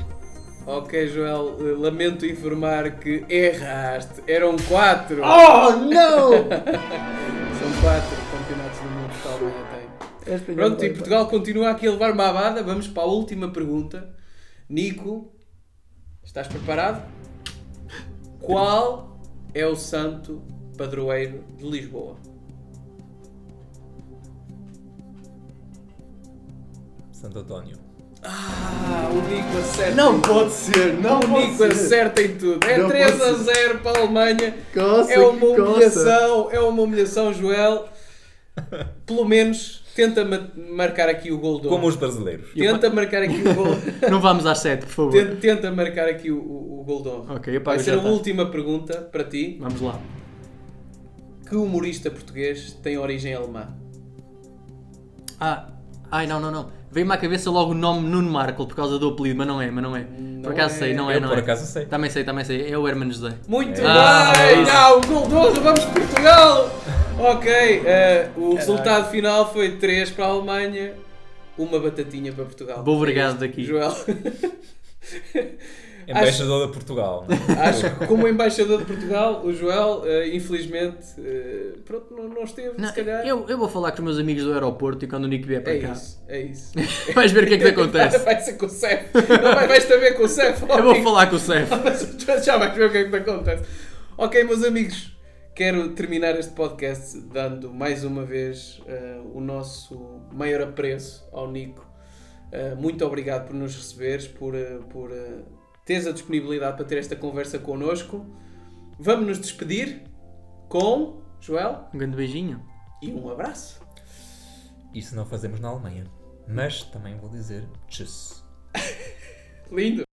Ok, Joel, eh, lamento informar que erraste. Eram 4. Oh, não! (laughs) São 4. Pronto, e Portugal continua aqui a levar uma abada. Vamos para a última pergunta. Nico, estás preparado? Qual é o santo padroeiro de Lisboa? Santo António. Ah, o Nico acerta. Não em pode ser, não O pode Nico ser. acerta em tudo. É Não 3 a pode 0 para a Alemanha. Coça, é uma que coça. humilhação, é uma humilhação, Joel. Pelo menos tenta ma- marcar aqui o gol do Como os brasileiros. Tenta marcar aqui o gol. (laughs) Não vamos às 7, por favor. tenta, tenta marcar aqui o, o, o gol de honra. Ok, eu pago Vai ser a tá. última pergunta para ti. Vamos lá. Que humorista português tem origem alemã? Ah, ai não, não, não. Veio-me à cabeça logo o nome Nuno Markle por causa do apelido, mas não é, mas não é. por acaso é. sei, não é, Eu não por é. acaso sei. Também sei, também sei. É o Hermano José. Muito é bem! Ah, o gol de honra, vamos Portugal! Ok, eh, o resultado final foi 3 para a Alemanha, uma batatinha para Portugal. Bom obrigado É daqui. Joel. (laughs) Embaixador de Portugal. Acho que como embaixador de Portugal, o Joel, eh, infelizmente, eh, pronto, não, não esteve, Não, se calhar. eu, eu vou falar com os meus amigos do aeroporto e quando o Nico vier para É cá. isso, é isso. (laughs) Vais ver o que é que (laughs) te acontece. Vai ser com o Cef. Não vai, vais também com o Cef. Eu vou falar com o Cef. Já vais ver o que é que te acontece. Ok, meus amigos, quero terminar este podcast dando mais uma vez eh, o nosso maior apreço ao Nico. Eh, muito obrigado por nos receberes, por, eh, por teres a disponibilidade para ter esta conversa connosco. Vamos nos despedir com Joel Um grande beijinho. e um abraço. Isso não fazemos na Alemanha. Mas também vou dizer tchuss. (laughs) Lindo!